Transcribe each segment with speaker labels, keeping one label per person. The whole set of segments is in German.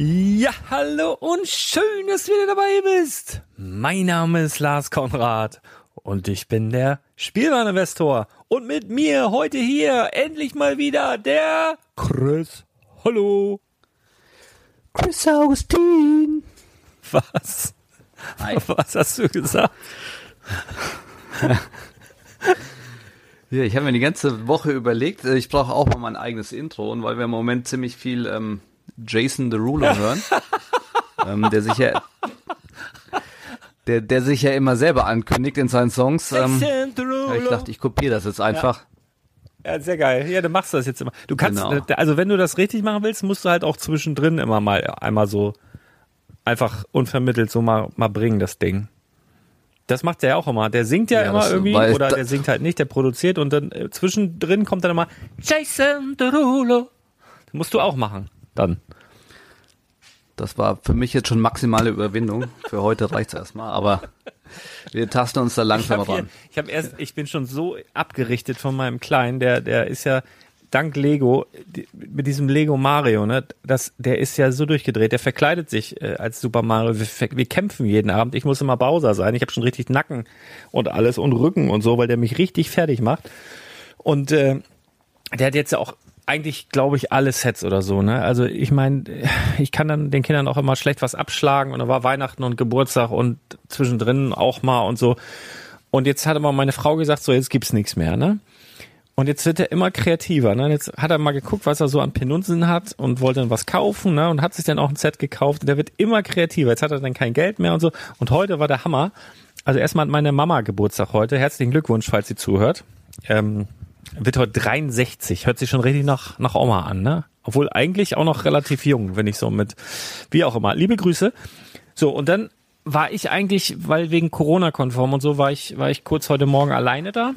Speaker 1: Ja, hallo und schön, dass du wieder dabei bist. Mein Name ist Lars Konrad und ich bin der Spielwareninvestor. Und mit mir heute hier endlich mal wieder der Chris. Hallo.
Speaker 2: Chris Augustin.
Speaker 1: Was? Hi. Was hast du gesagt?
Speaker 2: ja, ich habe mir die ganze Woche überlegt, ich brauche auch mal mein eigenes Intro, weil wir im Moment ziemlich viel ähm, Jason Derulo hören, ähm, der sich ja der, der sich ja immer selber ankündigt in seinen Songs. Ähm, ich dachte, ich kopiere das jetzt einfach.
Speaker 1: Ja. ja. sehr geil. Ja, du machst das jetzt immer. Du kannst, genau. also wenn du das richtig machen willst, musst du halt auch zwischendrin immer mal einmal so einfach unvermittelt so mal, mal bringen, das Ding. Das macht der ja auch immer. Der singt ja, ja immer irgendwie oder der singt halt nicht, der produziert und dann äh, zwischendrin kommt dann immer Jason Derulo. Das musst du auch machen dann.
Speaker 2: Das war für mich jetzt schon maximale Überwindung. Für heute reicht's erstmal, aber wir tasten uns da langsam
Speaker 1: ich
Speaker 2: ran. Hier,
Speaker 1: ich habe erst, ich bin schon so abgerichtet von meinem Kleinen, der, der ist ja dank Lego die, mit diesem Lego Mario, ne, das, der ist ja so durchgedreht. Der verkleidet sich äh, als Super Mario. Wir, wir, kämpfen jeden Abend. Ich muss immer Bowser sein. Ich habe schon richtig Nacken und alles und Rücken und so, weil der mich richtig fertig macht. Und äh, der hat jetzt ja auch eigentlich, glaube ich, alle Sets oder so. Ne? Also ich meine, ich kann dann den Kindern auch immer schlecht was abschlagen und da war Weihnachten und Geburtstag und zwischendrin auch mal und so. Und jetzt hat aber meine Frau gesagt, so jetzt gibt's nichts mehr, ne? Und jetzt wird er immer kreativer. Ne? Jetzt hat er mal geguckt, was er so an Penunzen hat und wollte dann was kaufen ne? und hat sich dann auch ein Set gekauft. Und der wird immer kreativer. Jetzt hat er dann kein Geld mehr und so. Und heute war der Hammer. Also erstmal hat meine Mama Geburtstag heute. Herzlichen Glückwunsch, falls sie zuhört. Ähm, wird heute 63. Hört sich schon richtig nach, nach Oma an, ne? Obwohl eigentlich auch noch relativ jung, wenn ich so mit, wie auch immer. Liebe Grüße. So, und dann war ich eigentlich, weil wegen Corona-konform und so, war ich, war ich kurz heute Morgen alleine da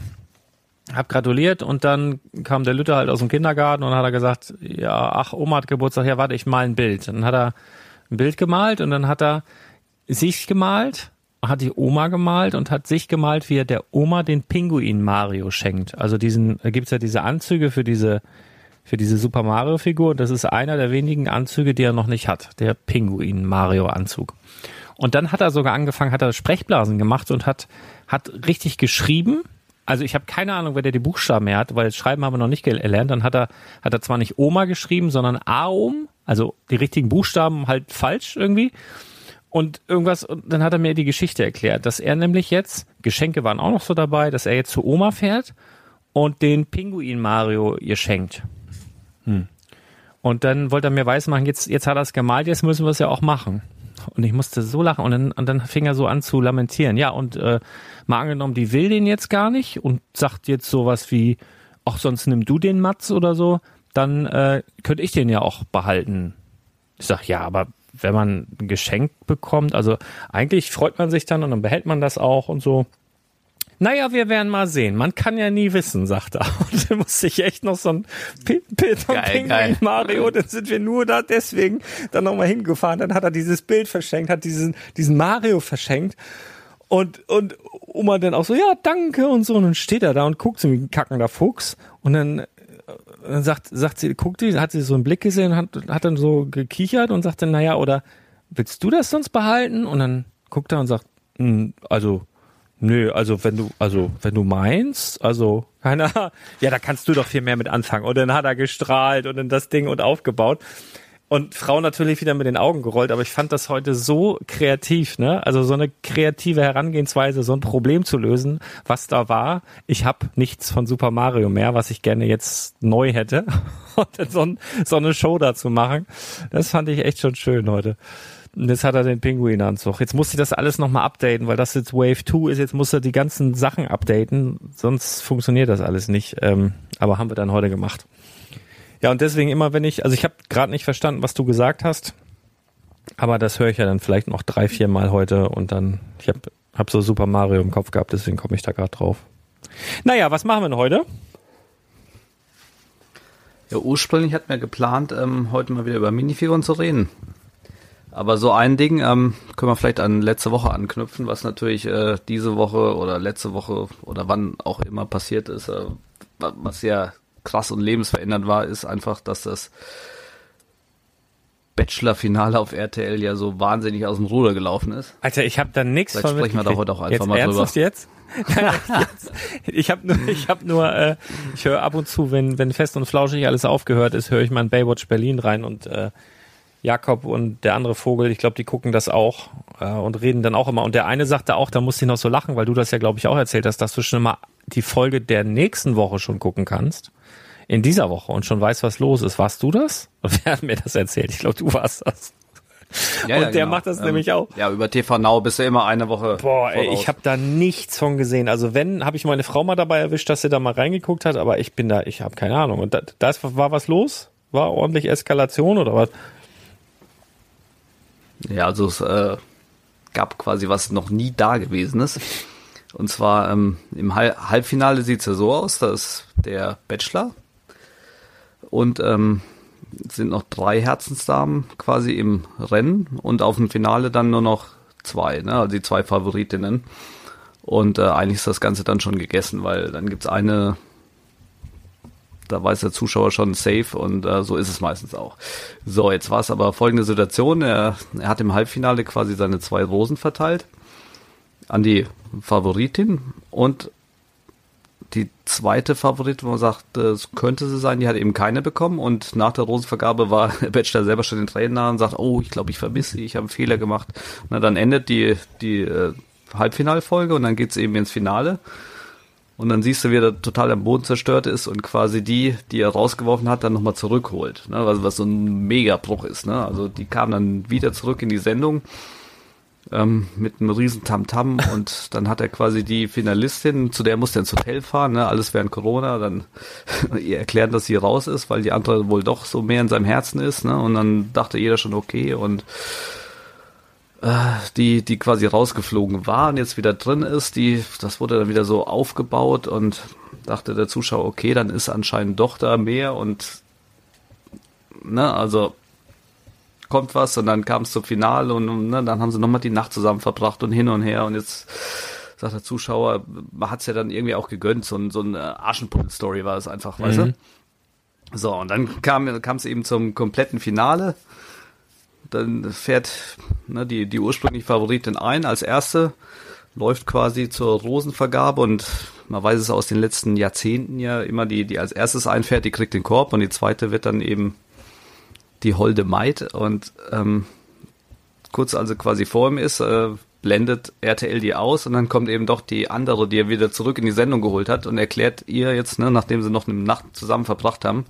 Speaker 1: hab gratuliert und dann kam der Lütte halt aus dem Kindergarten und hat er gesagt, ja, ach, Oma hat Geburtstag, ja, warte, ich mal ein Bild. Dann hat er ein Bild gemalt und dann hat er sich gemalt, hat die Oma gemalt und hat sich gemalt, wie er der Oma den Pinguin Mario schenkt. Also diesen, da gibt's ja diese Anzüge für diese, für diese Super Mario Figur. Das ist einer der wenigen Anzüge, die er noch nicht hat. Der Pinguin Mario Anzug. Und dann hat er sogar angefangen, hat er Sprechblasen gemacht und hat, hat richtig geschrieben also ich habe keine Ahnung, wer der die Buchstaben mehr hat, weil Schreiben haben wir noch nicht gelernt. Dann hat er, hat er zwar nicht Oma geschrieben, sondern Aum, also die richtigen Buchstaben halt falsch irgendwie. Und irgendwas, und dann hat er mir die Geschichte erklärt, dass er nämlich jetzt, Geschenke waren auch noch so dabei, dass er jetzt zu Oma fährt und den Pinguin Mario ihr schenkt. Hm. Und dann wollte er mir weismachen, jetzt, jetzt hat er es gemalt, jetzt müssen wir es ja auch machen. Und ich musste so lachen und dann, und dann fing er so an zu lamentieren. Ja, und äh, mal angenommen, die will den jetzt gar nicht und sagt jetzt sowas wie, ach, sonst nimm du den Matz oder so, dann äh, könnte ich den ja auch behalten. Ich sag, ja, aber wenn man ein Geschenk bekommt, also eigentlich freut man sich dann und dann behält man das auch und so. Naja, wir werden mal sehen. Man kann ja nie wissen, sagt er. Und dann musste ich echt noch so ein Bild von Pinguin Mario, dann sind wir nur da deswegen dann nochmal hingefahren. Dann hat er dieses Bild verschenkt, hat diesen, diesen Mario verschenkt. Und, und Oma dann auch so, ja, danke und so. Und dann steht er da und guckt so wie ein kackender Fuchs. Und dann, dann sagt, sagt sie, guckt die, hat sie so einen Blick gesehen, hat, hat dann so gekichert und sagt dann, naja, oder willst du das sonst behalten? Und dann guckt er und sagt, hm, also, Nö, also wenn du, also wenn du meinst, also keiner, ja, da kannst du doch viel mehr mit anfangen. Und dann hat er gestrahlt und dann das Ding und aufgebaut. Und Frau natürlich wieder mit den Augen gerollt, aber ich fand das heute so kreativ, ne? Also so eine kreative Herangehensweise, so ein Problem zu lösen, was da war. Ich habe nichts von Super Mario mehr, was ich gerne jetzt neu hätte. Und dann so, ein, so eine Show dazu machen. Das fand ich echt schon schön heute. Und jetzt hat er den Pinguinanzug. Jetzt muss ich das alles nochmal updaten, weil das jetzt Wave 2 ist. Jetzt muss er die ganzen Sachen updaten, sonst funktioniert das alles nicht. Ähm, aber haben wir dann heute gemacht. Ja, und deswegen immer, wenn ich, also ich habe gerade nicht verstanden, was du gesagt hast, aber das höre ich ja dann vielleicht noch drei, vier Mal heute und dann, ich habe hab so Super Mario im Kopf gehabt, deswegen komme ich da gerade drauf. Naja, was machen wir denn heute?
Speaker 2: Ja, ursprünglich hatten wir geplant, ähm, heute mal wieder über Minifiguren zu reden. Aber so ein Ding ähm, können wir vielleicht an letzte Woche anknüpfen, was natürlich äh, diese Woche oder letzte Woche oder wann auch immer passiert ist, äh, was ja krass und lebensverändernd war, ist einfach, dass das Bachelor-Finale auf RTL ja so wahnsinnig aus dem Ruder gelaufen ist.
Speaker 1: Alter, ich habe da nichts
Speaker 2: von sprechen wir da heute auch einfach
Speaker 1: jetzt
Speaker 2: mal
Speaker 1: ernsthaft
Speaker 2: drüber.
Speaker 1: jetzt? jetzt? Ich habe nur, ich habe nur, äh, ich höre ab und zu, wenn wenn fest und flauschig alles aufgehört ist, höre ich mal in Baywatch Berlin rein und äh, Jakob und der andere Vogel, ich glaube, die gucken das auch äh, und reden dann auch immer. Und der eine sagte auch, da musste ich noch so lachen, weil du das ja, glaube ich, auch erzählt hast, dass du schon mal die Folge der nächsten Woche schon gucken kannst. In dieser Woche und schon weißt, was los ist. Warst du das? Wer hat mir das erzählt? Ich glaube, du warst das.
Speaker 2: Ja,
Speaker 1: und
Speaker 2: ja,
Speaker 1: der
Speaker 2: genau.
Speaker 1: macht das
Speaker 2: Ähm,
Speaker 1: nämlich auch.
Speaker 2: Ja, über TV Now bist du immer eine Woche.
Speaker 1: Boah, ey, ich habe da nichts von gesehen. Also wenn, habe ich meine Frau mal dabei erwischt, dass sie da mal reingeguckt hat, aber ich bin da, ich habe keine Ahnung. Und da, da war was los? War ordentlich Eskalation oder was?
Speaker 2: Ja, also es äh, gab quasi was noch nie da gewesen ist. Und zwar ähm, im Hal Halbfinale sieht's ja so aus, da ist der Bachelor und ähm, es sind noch drei Herzensdamen quasi im Rennen und auf dem Finale dann nur noch zwei, ne? also die zwei Favoritinnen. Und äh, eigentlich ist das Ganze dann schon gegessen, weil dann gibt's eine, da weiß der Zuschauer schon safe und äh, so ist es meistens auch. So, jetzt war es aber folgende Situation. Er, er hat im Halbfinale quasi seine zwei Rosen verteilt an die Favoritin und die zweite Favoritin, wo man sagt, es könnte sie sein, die hat eben keine bekommen und nach der Rosenvergabe war Bachelor selber schon den Tränen nah und sagt, oh, ich glaube, ich vermisse sie, ich habe einen Fehler gemacht. Na, dann endet die, die äh, Halbfinalfolge und dann geht's eben ins Finale. Und dann siehst du, wie er total am Boden zerstört ist und quasi die, die er rausgeworfen hat, dann nochmal zurückholt. Ne? Was, was so ein Megabruch ist. Ne? Also die kamen dann wieder zurück in die Sendung ähm, mit einem riesen Tamtam -Tam und dann hat er quasi die Finalistin, zu der musste er ins Hotel fahren, ne? alles während Corona, dann ihr erklären, dass sie raus ist, weil die andere wohl doch so mehr in seinem Herzen ist. Ne? Und dann dachte jeder schon, okay, und äh, die, die quasi rausgeflogen war und jetzt wieder drin ist, die, das wurde dann wieder so aufgebaut und dachte der Zuschauer, okay, dann ist anscheinend doch da mehr und ne, also kommt was und dann kam es zum Finale und ne, dann haben sie nochmal die Nacht zusammen verbracht und hin und her und jetzt sagt der Zuschauer, man hat es ja dann irgendwie auch gegönnt, so, ein, so eine Aschenputtel-Story war es einfach, mhm. weißt du? Mhm. So, und dann kam es eben zum kompletten Finale dann fährt ne, die, die ursprüngliche Favoritin ein als erste, läuft quasi zur Rosenvergabe und man weiß es aus den letzten Jahrzehnten ja immer, die, die als erstes einfährt, die kriegt den Korb und die zweite wird dann eben die holde Maid und ähm, kurz also quasi vor ihm ist, äh, blendet RTL die aus und dann kommt eben doch die andere, die er wieder zurück in die Sendung geholt hat und erklärt ihr jetzt, ne, nachdem sie noch eine Nacht zusammen verbracht haben,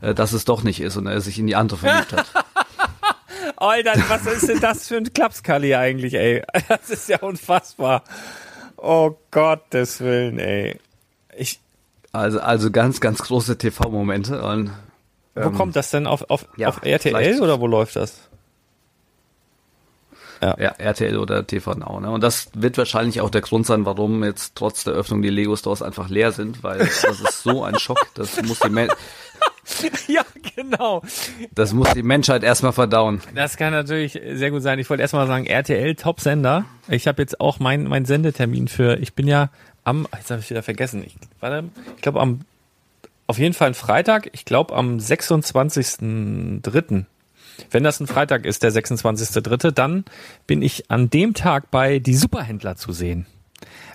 Speaker 2: äh, dass es doch nicht ist und er sich in die andere verliebt hat.
Speaker 1: Alter, was ist denn das für ein Klapskalli eigentlich, ey? Das ist ja unfassbar. Oh Gottes Willen, ey. Ich,
Speaker 2: also, also ganz, ganz große TV-Momente. Und,
Speaker 1: ähm, wo kommt das denn? Auf, auf, ja, auf RTL oder wo läuft das?
Speaker 2: Ja. ja, RTL oder TV Now. Ne? Und das wird wahrscheinlich auch der Grund sein, warum jetzt trotz der Öffnung die Lego Stores einfach leer sind, weil das ist so ein Schock. Das muss die, Men
Speaker 1: ja, genau.
Speaker 2: Das muss die Menschheit erstmal verdauen.
Speaker 1: Das kann natürlich sehr gut sein. Ich wollte erstmal sagen, RTL Top-Sender. Ich habe jetzt auch meinen mein Sendetermin für, ich bin ja am, jetzt habe ich wieder vergessen, ich, warte, ich glaube am, auf jeden Fall ein Freitag, ich glaube am 26.03. Wenn das ein Freitag ist, der 26.03., dann bin ich an dem Tag bei Die Superhändler zu sehen.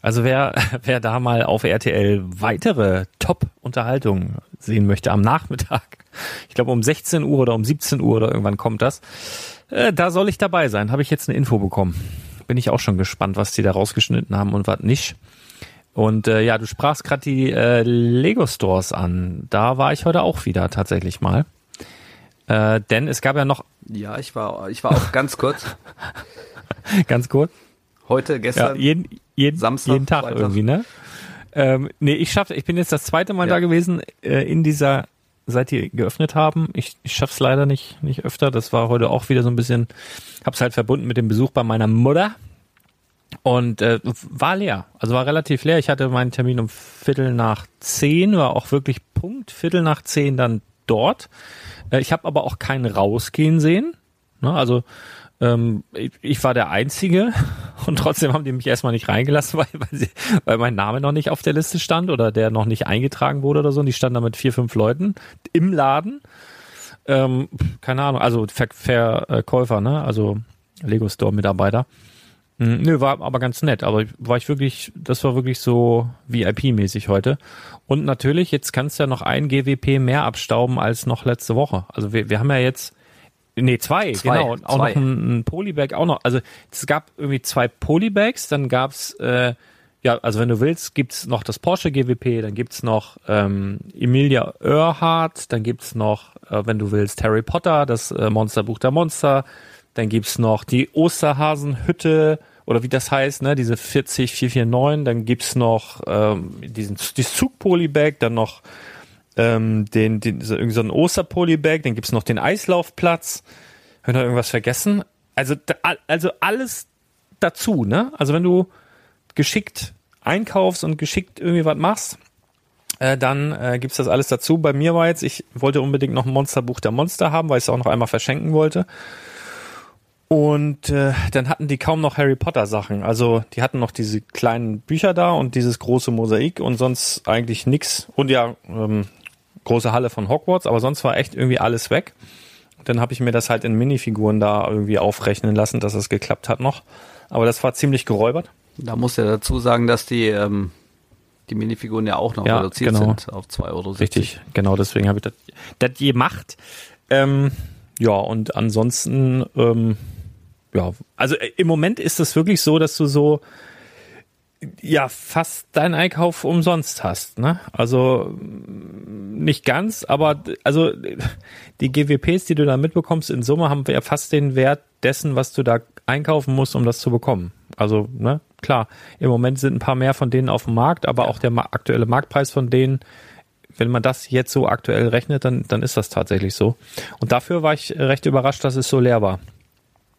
Speaker 1: Also wer, wer da mal auf RTL weitere Top-Unterhaltung sehen möchte am Nachmittag, ich glaube um 16 Uhr oder um 17 Uhr oder irgendwann kommt das, äh, da soll ich dabei sein. Habe ich jetzt eine Info bekommen. Bin ich auch schon gespannt, was die da rausgeschnitten haben und was nicht. Und äh, ja, du sprachst gerade die äh, Lego Stores an. Da war ich heute auch wieder tatsächlich mal. Äh, denn es gab ja noch.
Speaker 2: Ja, ich war, ich war auch ganz kurz.
Speaker 1: ganz kurz.
Speaker 2: Heute, gestern.
Speaker 1: Ja, jeden, jeden, Samstag, jeden Tag Freitag. irgendwie, ne? Ähm, nee, ich schaff's, ich bin jetzt das zweite Mal ja. da gewesen äh, in dieser, seit die geöffnet haben. Ich, ich schaff's leider nicht, nicht öfter. Das war heute auch wieder so ein bisschen, hab's halt verbunden mit dem Besuch bei meiner Mutter. Und äh, war leer, also war relativ leer. Ich hatte meinen Termin um Viertel nach zehn, war auch wirklich Punkt Viertel nach zehn dann dort. Äh, ich habe aber auch keinen rausgehen sehen. Ne? Also ähm, ich, ich, war der Einzige und trotzdem haben die mich erstmal nicht reingelassen, weil, weil, sie, weil mein Name noch nicht auf der Liste stand oder der noch nicht eingetragen wurde oder so. Und die standen da mit vier, fünf Leuten im Laden. Ähm, keine Ahnung, also Ver Verkäufer, ne? Also Lego Store Mitarbeiter. Hm, nö, war aber ganz nett. Aber war ich wirklich, das war wirklich so VIP-mäßig heute. Und natürlich, jetzt kannst du ja noch ein GWP mehr abstauben als noch letzte Woche. Also wir, wir haben ja jetzt Nee, zwei, zwei genau. Und auch zwei. noch ein, ein Polybag, auch noch. Also es gab irgendwie zwei Polybags, dann gab's äh, ja, also wenn du willst, gibt's noch das Porsche GWP, dann gibt's noch ähm, Emilia Earhart, dann gibt's noch, äh, wenn du willst, Harry Potter, das äh, Monsterbuch der Monster, dann gibt's noch die Osterhasenhütte oder wie das heißt, ne, diese 40449, dann gibt's noch ähm, diesen dieses Zug-Polybag, dann noch ähm, den, den so, irgendwie so einen Osterpolybag, dann gibt's noch den Eislaufplatz. Haben wir irgendwas vergessen? Also, also alles dazu, ne? Also wenn du geschickt einkaufst und geschickt irgendwie was machst, äh, dann äh, gibt's das alles dazu. Bei mir war jetzt, ich wollte unbedingt noch ein Monsterbuch der Monster haben, weil ich es auch noch einmal verschenken wollte. Und äh, dann hatten die kaum noch Harry Potter Sachen. Also die hatten noch diese kleinen Bücher da und dieses große Mosaik und sonst eigentlich nix. Und ja, ähm, große Halle von Hogwarts, aber sonst war echt irgendwie alles weg. Dann habe ich mir das halt in Minifiguren da irgendwie aufrechnen lassen, dass es geklappt hat noch. Aber das war ziemlich geräubert.
Speaker 2: Da muss ja dazu sagen, dass die, ähm, die Minifiguren ja auch noch
Speaker 1: ja, reduziert genau. sind
Speaker 2: auf 2,70 Euro.
Speaker 1: Richtig, genau, deswegen habe ich das, das gemacht. Ähm, ja, und ansonsten, ähm, ja, also äh, im Moment ist es wirklich so, dass du so ja fast deinen Einkauf umsonst hast, ne? Also mm, nicht ganz, aber also die GWPs, die du da mitbekommst, in Summe haben wir ja fast den Wert dessen, was du da einkaufen musst, um das zu bekommen. Also, ne, klar, im Moment sind ein paar mehr von denen auf dem Markt, aber auch der aktuelle Marktpreis von denen, wenn man das jetzt so aktuell rechnet, dann, dann ist das tatsächlich so. Und dafür war ich recht überrascht, dass es so leer war.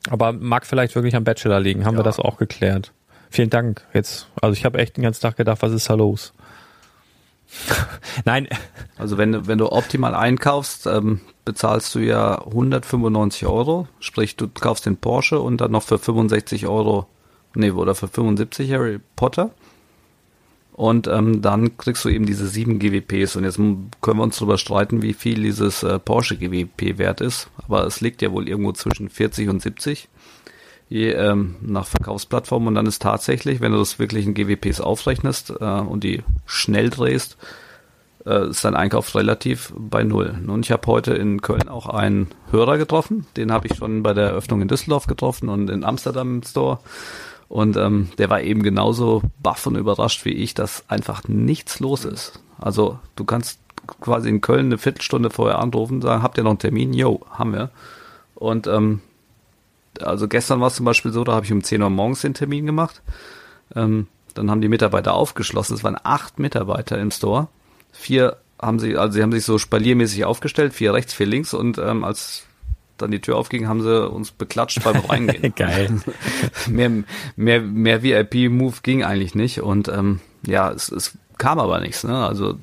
Speaker 1: Aber mag vielleicht wirklich am Bachelor liegen, haben ja. wir das auch geklärt. Vielen Dank. Jetzt, also ich habe echt den ganzen Tag gedacht, was ist da los? Nein.
Speaker 2: Also wenn du, wenn du optimal einkaufst, ähm, bezahlst du ja 195 Euro, sprich du kaufst den Porsche und dann noch für 65 Euro, nee, oder für 75 Harry Potter. Und ähm, dann kriegst du eben diese sieben GWPs. Und jetzt können wir uns darüber streiten, wie viel dieses äh, Porsche GWP wert ist. Aber es liegt ja wohl irgendwo zwischen 40 und 70 je, ähm, nach Verkaufsplattform und dann ist tatsächlich, wenn du das wirklich in GWPs aufrechnest äh, und die schnell drehst, äh, ist dein Einkauf relativ bei null. Und ich habe heute in Köln auch einen Hörer getroffen, den habe ich schon bei der Eröffnung in Düsseldorf getroffen und in Amsterdam im Store. Und ähm, der war eben genauso baff und überrascht wie ich, dass einfach nichts los ist. Also du kannst quasi in Köln eine Viertelstunde vorher anrufen und sagen, habt ihr noch einen Termin? Jo, haben wir. Und ähm, also gestern war es zum Beispiel so, da habe ich um 10 Uhr morgens den Termin gemacht. Ähm, dann haben die Mitarbeiter aufgeschlossen. Es waren acht Mitarbeiter im Store. Vier haben sie, also sie haben sich so spaliermäßig aufgestellt, vier rechts, vier links und ähm, als dann die Tür aufging, haben sie uns beklatscht beim Reingehen.
Speaker 1: Geil.
Speaker 2: mehr, mehr, mehr VIP-Move ging eigentlich nicht und ähm, ja, es, es kam aber nichts. Ne? Also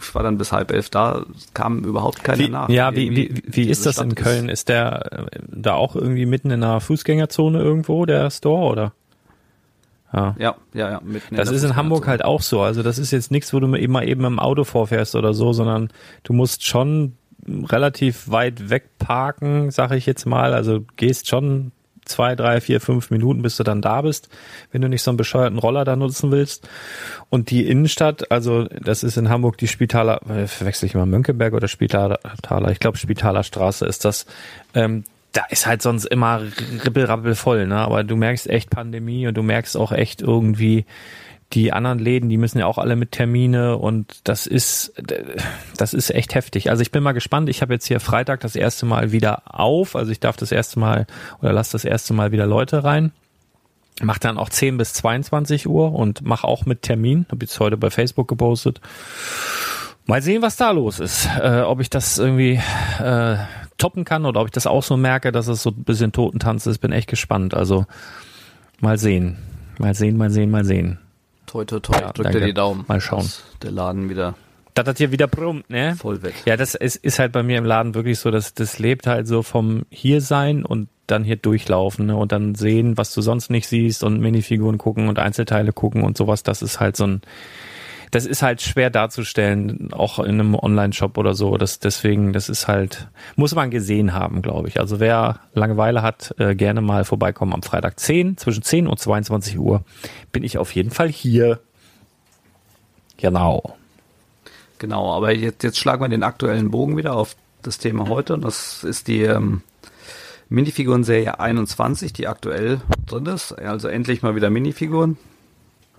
Speaker 2: ich war dann bis halb elf da, kam überhaupt keiner
Speaker 1: wie,
Speaker 2: nach.
Speaker 1: Ja, wie, wie, wie ist das Stadt in Köln? Ist der äh, da auch irgendwie mitten in einer Fußgängerzone irgendwo, der Store, oder?
Speaker 2: Ja, ja, ja. ja
Speaker 1: das ist in Hamburg halt auch so. Also das ist jetzt nichts, wo du immer eben im Auto vorfährst oder so, sondern du musst schon relativ weit weg parken, sag ich jetzt mal. Also gehst schon zwei, drei, vier, fünf Minuten, bis du dann da bist, wenn du nicht so einen bescheuerten Roller da nutzen willst. Und die Innenstadt, also das ist in Hamburg die Spitaler, äh, verwechsel ich mal Mönckeberg oder Spitaler, ich glaube Spitaler Straße ist das. Ähm, da ist halt sonst immer ribbelrabbel voll, ne? Aber du merkst echt Pandemie und du merkst auch echt irgendwie, die anderen Läden, die müssen ja auch alle mit Termine und das ist das ist echt heftig. Also ich bin mal gespannt. Ich habe jetzt hier Freitag das erste Mal wieder auf, also ich darf das erste Mal oder lass das erste Mal wieder Leute rein. Mach dann auch 10 bis 22 Uhr und mach auch mit Termin. Habe jetzt heute bei Facebook gepostet. Mal sehen, was da los ist. Äh, ob ich das irgendwie äh, toppen kann oder ob ich das auch so merke, dass es so ein bisschen Totentanz ist. Bin echt gespannt. Also mal sehen. Mal sehen, mal sehen, mal sehen.
Speaker 2: Toi, toi, toi. Ja, Drückt dir die Daumen.
Speaker 1: Mal schauen.
Speaker 2: Der Laden wieder.
Speaker 1: Das hat hier wieder brummt, ne?
Speaker 2: Voll weg.
Speaker 1: Ja, das ist, ist halt bei mir im Laden wirklich so, dass das lebt halt so vom hier sein und dann hier durchlaufen ne? und dann sehen, was du sonst nicht siehst und Minifiguren gucken und Einzelteile gucken und sowas. Das ist halt so ein, das ist halt schwer darzustellen, auch in einem Online-Shop oder so. Das, deswegen, das ist halt, muss man gesehen haben, glaube ich. Also wer Langeweile hat, äh, gerne mal vorbeikommen am Freitag 10, zwischen 10 und 22 Uhr bin ich auf jeden Fall hier. Genau.
Speaker 2: Genau, aber jetzt, jetzt schlagen wir den aktuellen Bogen wieder auf das Thema heute und das ist die ähm, Minifiguren-Serie 21, die aktuell drin ist. Also endlich mal wieder Minifiguren.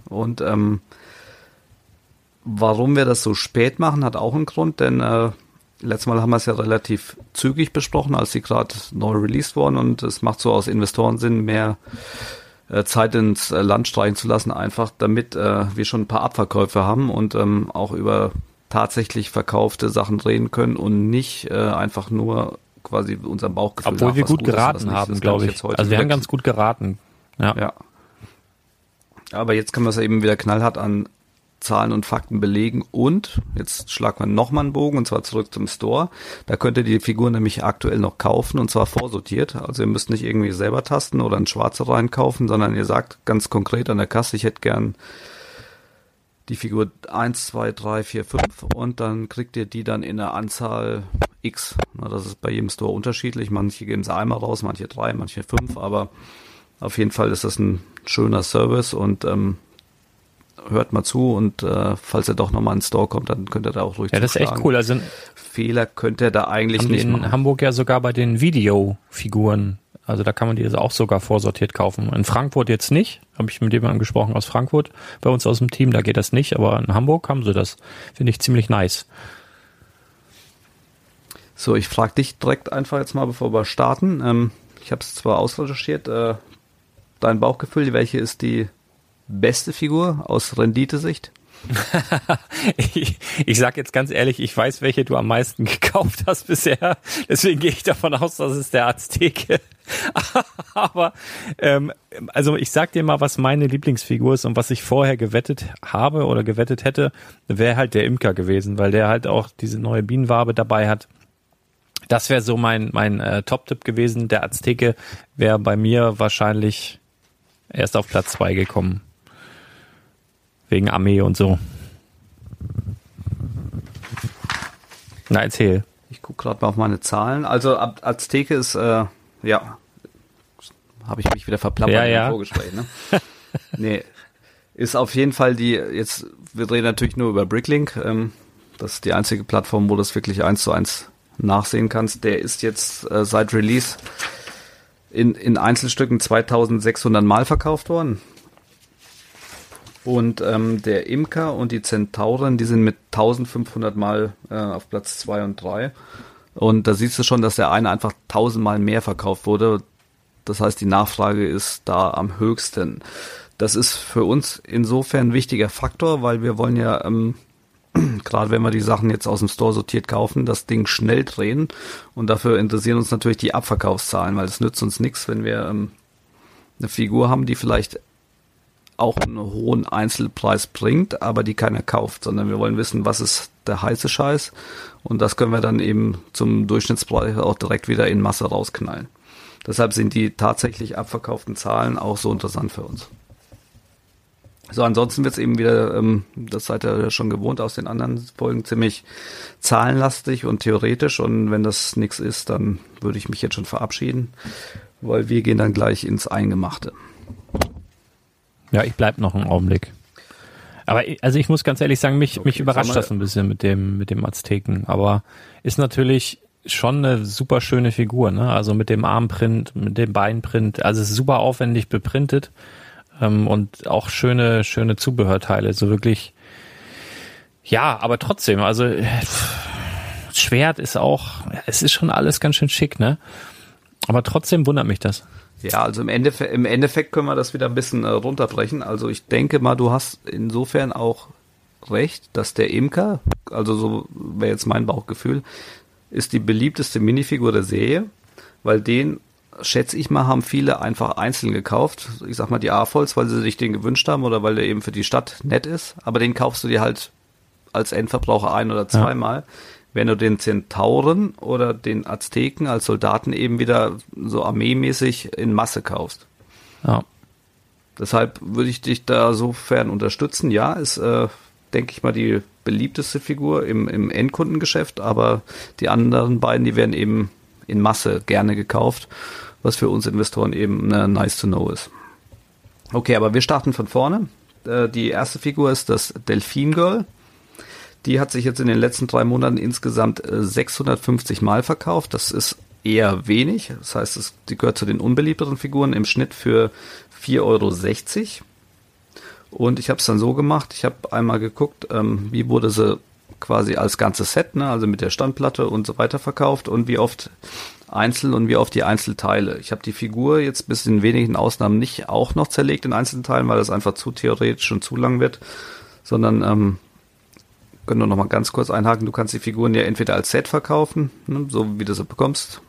Speaker 2: Und ähm, Warum wir das so spät machen, hat auch einen Grund, denn äh, letztes Mal haben wir es ja relativ zügig besprochen, als sie gerade neu released wurden und es macht so aus Investorensinn mehr äh, Zeit ins äh, Land streichen zu lassen, einfach damit äh, wir schon ein paar Abverkäufe haben und ähm, auch über tatsächlich verkaufte Sachen reden können und nicht äh, einfach nur quasi unser Bauchgefühl.
Speaker 1: Obwohl wir gut geraten haben, glaube ich. Also wir haben ganz gut geraten. Ja.
Speaker 2: ja. Aber jetzt können wir es eben wieder knallhart an Zahlen und Fakten belegen und jetzt schlagt man nochmal einen Bogen und zwar zurück zum Store. Da könnt ihr die Figur nämlich aktuell noch kaufen und zwar vorsortiert. Also ihr müsst nicht irgendwie selber tasten oder ein Schwarze reinkaufen, sondern ihr sagt ganz konkret an der Kasse, ich hätte gern die Figur 1, 2, 3, 4, 5 und dann kriegt ihr die dann in der Anzahl X. Na, das ist bei jedem Store unterschiedlich. Manche geben sie einmal raus, manche drei, manche fünf, aber auf jeden Fall ist das ein schöner Service und ähm, hört mal zu und äh, falls er doch nochmal ins Store kommt, dann könnt ihr da auch ruhig
Speaker 1: Ja, das ist echt cool. Also
Speaker 2: Fehler könnte er da eigentlich nicht
Speaker 1: in
Speaker 2: machen.
Speaker 1: Hamburg ja sogar bei den Videofiguren Also da kann man die jetzt auch sogar vorsortiert kaufen. In Frankfurt jetzt nicht. Habe ich mit jemandem gesprochen aus Frankfurt bei uns aus dem Team. Da geht das nicht. Aber in Hamburg haben sie das. Finde ich ziemlich nice.
Speaker 2: So, ich frage dich direkt einfach jetzt mal, bevor wir starten. Ähm, ich habe es zwar ausrecherchiert. Äh, dein Bauchgefühl, welche ist die beste Figur aus Renditesicht?
Speaker 1: ich, ich sag jetzt ganz ehrlich, ich weiß, welche du am meisten gekauft hast bisher. Deswegen gehe ich davon aus, dass es der Azteke. Aber ähm, also ich sag dir mal, was meine Lieblingsfigur ist und was ich vorher gewettet habe oder gewettet hätte, wäre halt der Imker gewesen, weil der halt auch diese neue Bienenwabe dabei hat. Das wäre so mein mein äh, Top-Tipp gewesen. Der Azteke wäre bei mir wahrscheinlich erst auf Platz zwei gekommen. Wegen Armee und so. Na, erzähl.
Speaker 2: Ich gucke gerade mal auf meine Zahlen. Also Azteke ist, äh, ja, habe ich mich wieder verplappert
Speaker 1: ja, ja.
Speaker 2: im Vorgespräch, ne? nee, ist auf jeden Fall die, jetzt, wir reden natürlich nur über Bricklink, ähm, das ist die einzige Plattform, wo du das wirklich eins zu eins nachsehen kannst. Der ist jetzt äh, seit Release in, in Einzelstücken 2600 Mal verkauft worden. Und ähm, der Imker und die Zentauren, die sind mit 1500 Mal äh, auf Platz 2 und 3. Und da siehst du schon, dass der eine einfach 1000 Mal mehr verkauft wurde. Das heißt, die Nachfrage ist da am höchsten. Das ist für uns insofern ein wichtiger Faktor, weil wir wollen ja, ähm, gerade wenn wir die Sachen jetzt aus dem Store sortiert kaufen, das Ding schnell drehen. Und dafür interessieren uns natürlich die Abverkaufszahlen, weil es nützt uns nichts, wenn wir ähm, eine Figur haben, die vielleicht auch einen hohen Einzelpreis bringt, aber die keiner kauft, sondern wir wollen wissen, was ist der heiße Scheiß und das können wir dann eben zum Durchschnittspreis auch direkt wieder in Masse rausknallen. Deshalb sind die tatsächlich abverkauften Zahlen auch so interessant für uns. So, ansonsten wird es eben wieder, ähm, das seid ihr schon gewohnt aus den anderen Folgen, ziemlich zahlenlastig und theoretisch. Und wenn das nichts ist, dann würde ich mich jetzt schon verabschieden, weil wir gehen dann gleich ins Eingemachte.
Speaker 1: Ja, ich bleib noch einen Augenblick. Aber also ich muss ganz ehrlich sagen, mich, okay, mich überrascht das ein bisschen mit dem, mit dem Azteken. Aber ist natürlich schon eine super schöne Figur, ne? Also mit dem Armprint, mit dem Beinprint. Also es ist super aufwendig beprintet. Ähm, und auch schöne, schöne Zubehörteile. So wirklich, ja, aber trotzdem, also Schwert ist auch, es ist schon alles ganz schön schick, ne? Aber trotzdem wundert mich das.
Speaker 2: Ja, also im Endeffekt, im Endeffekt können wir das wieder ein bisschen äh, runterbrechen. Also ich denke mal, du hast insofern auch recht, dass der Imker, also so wäre jetzt mein Bauchgefühl, ist die beliebteste Minifigur der Serie, weil den, schätze ich mal, haben viele einfach einzeln gekauft. Ich sag mal die A-Volz, weil sie sich den gewünscht haben oder weil der eben für die Stadt nett ist. Aber den kaufst du dir halt als Endverbraucher ein oder zweimal. Ja wenn du den Zentauren oder den Azteken als Soldaten eben wieder so armeemäßig in Masse kaufst.
Speaker 1: Ja.
Speaker 2: Deshalb würde ich dich da sofern unterstützen. Ja, ist, äh, denke ich mal, die beliebteste Figur im, im Endkundengeschäft, aber die anderen beiden, die werden eben in Masse gerne gekauft, was für uns Investoren eben äh, nice to know ist. Okay, aber wir starten von vorne. Äh, die erste Figur ist das Delfin Girl. Die hat sich jetzt in den letzten drei Monaten insgesamt 650 äh, Mal verkauft. Das ist eher wenig. Das heißt, es, die gehört zu den unbeliebteren Figuren im Schnitt für 4,60 Euro. Und ich habe es dann so gemacht, ich habe einmal geguckt, ähm, wie wurde sie quasi als ganzes Set, ne, also mit der Standplatte und so weiter verkauft und wie oft einzeln und wie oft die Einzelteile. Ich habe die Figur jetzt bis in wenigen Ausnahmen nicht auch noch zerlegt in Einzelteilen, weil das einfach zu theoretisch und zu lang wird, sondern ähm, können wir noch mal ganz kurz einhaken. Du kannst die Figuren ja entweder als Set verkaufen, ne, so wie du sie bekommst.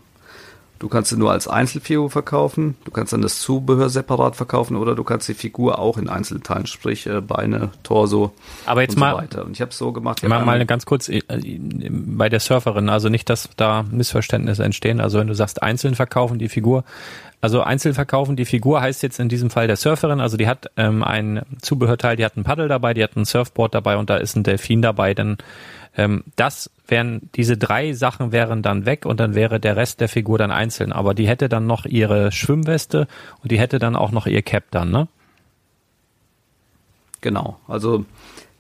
Speaker 2: Du kannst sie nur als Einzelfigur verkaufen. Du kannst dann das Zubehör separat verkaufen oder du kannst die Figur auch in Einzelteilen, sprich äh, Beine, Torso
Speaker 1: Aber jetzt und mal, so
Speaker 2: weiter. Und ich habe es so gemacht.
Speaker 1: Mal, mal ganz kurz äh, bei der Surferin, also nicht, dass da Missverständnisse entstehen. Also wenn du sagst einzeln verkaufen die Figur, also einzeln verkaufen, die Figur heißt jetzt in diesem Fall der Surferin, also die hat ähm, ein Zubehörteil, die hat ein Paddel dabei, die hat ein Surfboard dabei und da ist ein Delfin dabei, dann ähm, das wären, diese drei Sachen wären dann weg und dann wäre der Rest der Figur dann einzeln, aber die hätte dann noch ihre Schwimmweste und die hätte dann auch noch ihr Cap dann, ne?
Speaker 2: Genau, also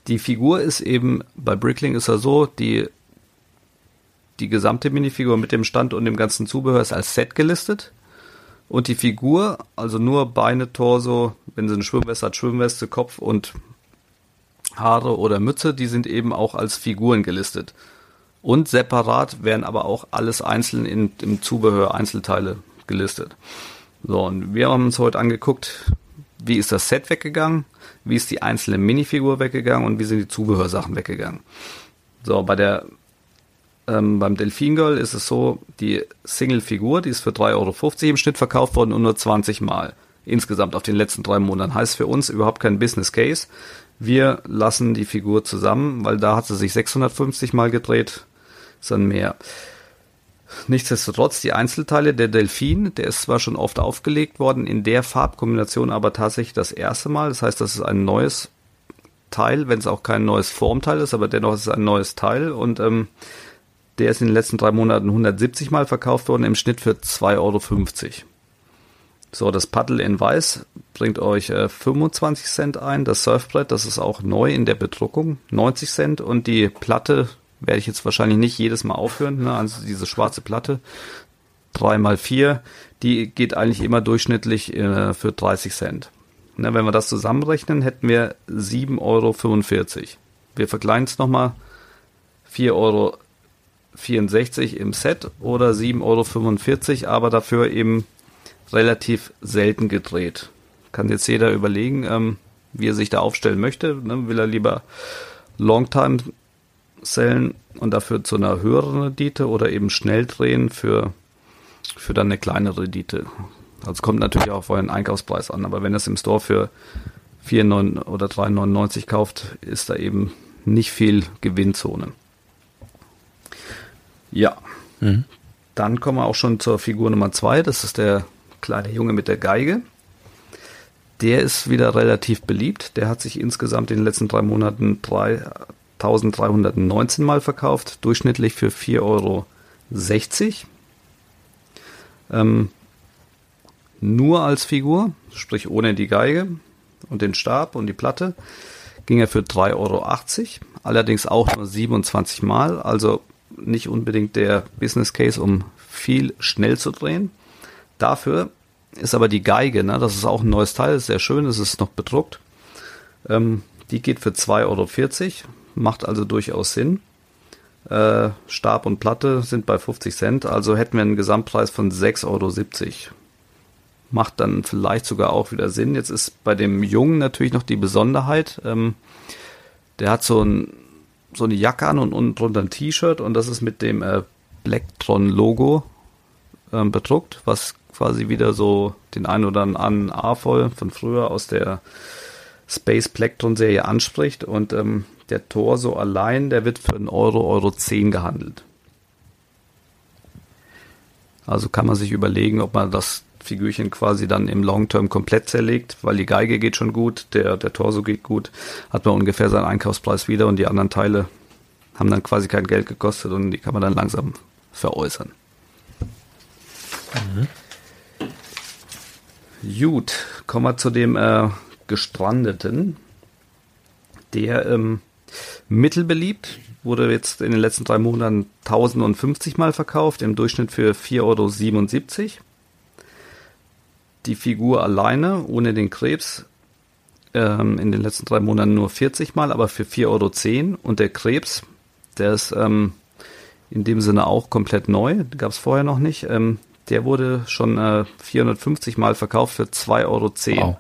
Speaker 2: die Figur ist eben, bei Brickling ist er so, die die gesamte Minifigur mit dem Stand und dem ganzen Zubehör ist als Set gelistet. Und die Figur, also nur Beine, Torso, wenn sie eine Schwimmweste hat, Schwimmweste, Kopf und Haare oder Mütze, die sind eben auch als Figuren gelistet. Und separat werden aber auch alles einzeln in, im Zubehör Einzelteile gelistet. So, und wir haben uns heute angeguckt, wie ist das Set weggegangen, wie ist die einzelne Minifigur weggegangen und wie sind die Zubehörsachen weggegangen. So, bei der ähm, beim Delfin Girl ist es so, die Single-Figur, die ist für 3,50 Euro im Schnitt verkauft worden und nur 20 Mal insgesamt auf den letzten drei Monaten. Heißt für uns überhaupt kein Business Case. Wir lassen die Figur zusammen, weil da hat sie sich 650 Mal gedreht, ist dann mehr. Nichtsdestotrotz, die Einzelteile der Delfin, der ist zwar schon oft aufgelegt worden, in der Farbkombination aber tatsächlich das erste Mal. Das heißt, das ist ein neues Teil, wenn es auch kein neues Formteil ist, aber dennoch ist es ein neues Teil und ähm, der ist in den letzten drei Monaten 170 Mal verkauft worden, im Schnitt für 2,50 Euro. So, das Paddel in Weiß bringt euch äh, 25 Cent ein. Das Surfbrett, das ist auch neu in der Bedruckung, 90 Cent. Und die Platte werde ich jetzt wahrscheinlich nicht jedes Mal aufhören. Ne? Also diese schwarze Platte, 3 mal 4 die geht eigentlich immer durchschnittlich äh, für 30 Cent. Ne, wenn wir das zusammenrechnen, hätten wir 7,45 Euro. Wir verkleinern es nochmal. 4,64 Euro im Set oder 7,45 Euro, aber dafür eben relativ selten gedreht. Kann jetzt jeder überlegen, ähm, wie er sich da aufstellen möchte. Ne? Will er lieber Longtime sellen und dafür zu einer höheren Rendite oder eben schnell drehen für, für dann eine kleinere Rendite. Also kommt natürlich auch auf euren Einkaufspreis an, aber wenn ihr es im Store für 4 oder 3,99 kauft, ist da eben nicht viel Gewinnzone. Ja. Mhm. Dann kommen wir auch schon zur Figur Nummer 2, das ist der kleine Junge mit der Geige. Der ist wieder relativ beliebt. Der hat sich insgesamt in den letzten drei Monaten 3.319 Mal verkauft, durchschnittlich für 4,60 Euro. Ähm, nur als Figur, sprich ohne die Geige und den Stab und die Platte, ging er für 3,80 Euro. Allerdings auch nur 27 Mal, also nicht unbedingt der Business Case, um viel schnell zu drehen. Dafür ist aber die Geige, ne? das ist auch ein neues Teil, ist sehr schön, es ist noch bedruckt. Ähm, die geht für 2,40 Euro, macht also durchaus Sinn. Äh, Stab und Platte sind bei 50 Cent, also hätten wir einen Gesamtpreis von 6,70 Euro. Macht dann vielleicht sogar auch wieder Sinn. Jetzt ist bei dem Jungen natürlich noch die Besonderheit, ähm, der hat so, ein, so eine Jacke an und unten drunter ein T-Shirt und das ist mit dem äh, Blacktron-Logo ähm, bedruckt, was quasi wieder so den einen oder anderen A-Voll von früher aus der Space Plectron Serie anspricht und ähm, der Torso allein, der wird für einen Euro, Euro 10 gehandelt. Also kann man sich überlegen, ob man das Figürchen quasi dann im Long Term komplett zerlegt, weil die Geige geht schon gut, der, der Torso geht gut, hat man ungefähr seinen Einkaufspreis wieder und die anderen Teile haben dann quasi kein Geld gekostet und die kann man dann langsam veräußern. Mhm. Gut, kommen wir zu dem äh, Gestrandeten. Der ähm, mittelbeliebt, wurde jetzt in den letzten drei Monaten 1050 Mal verkauft, im Durchschnitt für 4,77 Euro. Die Figur alleine, ohne den Krebs, ähm, in den letzten drei Monaten nur 40 Mal, aber für 4,10 Euro. Und der Krebs, der ist ähm, in dem Sinne auch komplett neu, gab es vorher noch nicht. Ähm, der wurde schon äh, 450 Mal verkauft für 2,10 Euro. Wow.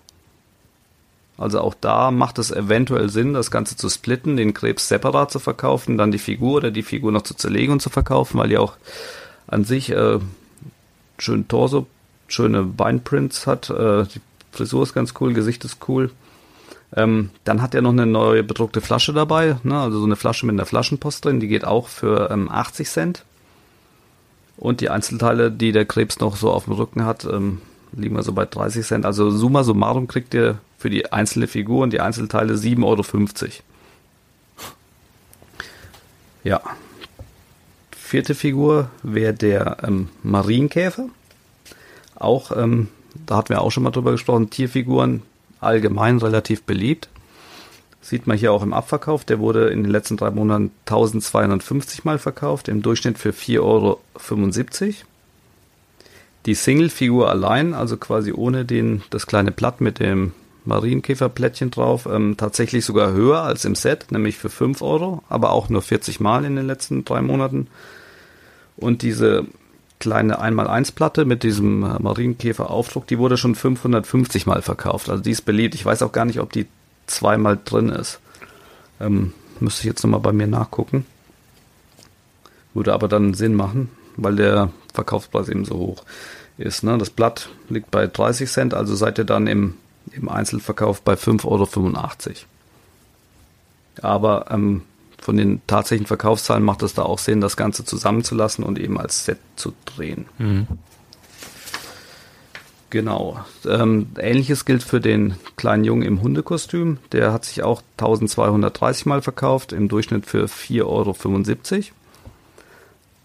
Speaker 2: Also auch da macht es eventuell Sinn, das Ganze zu splitten, den Krebs separat zu verkaufen, dann die Figur oder die Figur noch zu zerlegen und zu verkaufen, weil die auch an sich äh, schön Torso, schöne Beinprints hat. Äh, die Frisur ist ganz cool, Gesicht ist cool. Ähm, dann hat er noch eine neue bedruckte Flasche dabei, ne? also so eine Flasche mit einer Flaschenpost drin, die geht auch für ähm, 80 Cent. Und die Einzelteile, die der Krebs noch so auf dem Rücken hat, ähm, liegen wir so bei 30 Cent. Also summa summarum kriegt ihr für die einzelne Figur und die Einzelteile 7,50 Euro. Ja. Vierte Figur wäre der ähm, Marienkäfer. Auch, ähm, da hatten wir auch schon mal drüber gesprochen, Tierfiguren allgemein relativ beliebt. Sieht man hier auch im Abverkauf. Der wurde in den letzten drei Monaten 1250 Mal verkauft, im Durchschnitt für 4,75 Euro. die Single-Figur allein, also quasi ohne den, das kleine Blatt mit dem Marienkäferplättchen drauf, ähm, tatsächlich sogar höher als im Set, nämlich für 5 Euro, aber auch nur 40 Mal in den letzten drei Monaten. Und diese kleine 1x1-Platte mit diesem Marienkäfer-Aufdruck, die wurde schon 550 Mal verkauft. Also die ist beliebt. Ich weiß auch gar nicht, ob die zweimal drin ist. Ähm, müsste ich jetzt nochmal bei mir nachgucken. Würde aber dann Sinn machen, weil der Verkaufspreis eben so hoch ist. Ne? Das Blatt liegt bei 30 Cent, also seid ihr dann im, im Einzelverkauf bei 5,85 Euro. Aber ähm, von den tatsächlichen Verkaufszahlen macht es da auch Sinn, das Ganze zusammenzulassen und eben als Set zu drehen. Mhm. Genau. Ähm, Ähnliches gilt für den kleinen Jungen im Hundekostüm. Der hat sich auch 1230 Mal verkauft, im Durchschnitt für 4,75 Euro.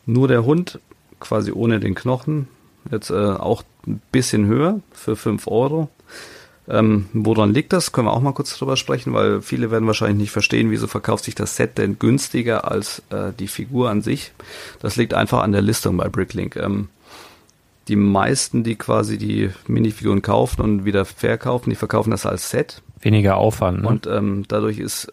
Speaker 2: Nur der Hund, quasi ohne den Knochen, jetzt äh, auch ein bisschen höher für 5 Euro. Ähm, woran liegt das? Können wir auch mal kurz drüber sprechen, weil viele werden wahrscheinlich nicht verstehen, wieso verkauft sich das Set denn günstiger als äh, die Figur an sich. Das liegt einfach an der Listung bei Bricklink. Ähm, die meisten, die quasi die Minifiguren kaufen und wieder verkaufen, die verkaufen das als Set.
Speaker 1: Weniger Aufwand.
Speaker 2: Ne? Und ähm, dadurch ist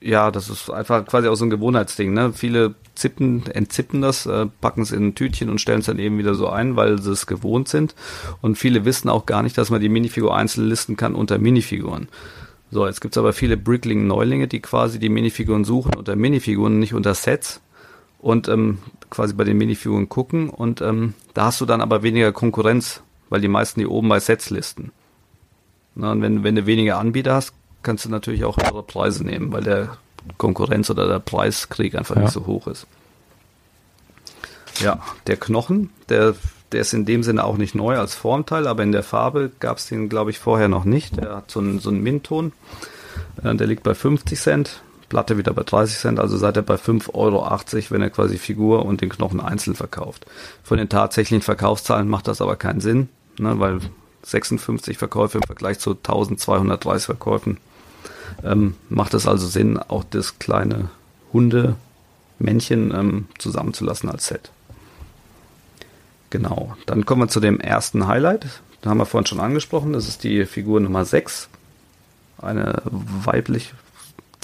Speaker 2: ja, das ist einfach quasi auch so ein Gewohnheitsding. Ne? Viele zippen, entzippen das, äh, packen es in ein Tütchen und stellen es dann eben wieder so ein, weil sie es gewohnt sind. Und viele wissen auch gar nicht, dass man die Minifigur einzeln listen kann unter Minifiguren. So, jetzt gibt's aber viele Brickling-Neulinge, die quasi die Minifiguren suchen unter Minifiguren, nicht unter Sets und ähm, quasi bei den Minifiguren gucken. Und ähm, da hast du dann aber weniger Konkurrenz, weil die meisten die oben bei Sets listen. Na, und wenn, wenn du weniger Anbieter hast, kannst du natürlich auch höhere Preise nehmen, weil der Konkurrenz oder der Preiskrieg einfach ja. nicht so hoch ist. Ja, der Knochen, der, der ist in dem Sinne auch nicht neu als Formteil, aber in der Farbe gab es den, glaube ich, vorher noch nicht. Der hat so einen, so einen Mintton. Äh, der liegt bei 50 Cent. Platte wieder bei 30 Cent, also seid ihr bei 5,80 Euro, wenn er quasi Figur und den Knochen einzeln verkauft. Von den tatsächlichen Verkaufszahlen macht das aber keinen Sinn, ne, weil 56 Verkäufe im Vergleich zu 1230 Verkäufen ähm, macht es also Sinn, auch das kleine Hundemännchen ähm, zusammenzulassen als Set. Genau, dann kommen wir zu dem ersten Highlight. Da haben wir vorhin schon angesprochen. Das ist die Figur Nummer 6. Eine weiblich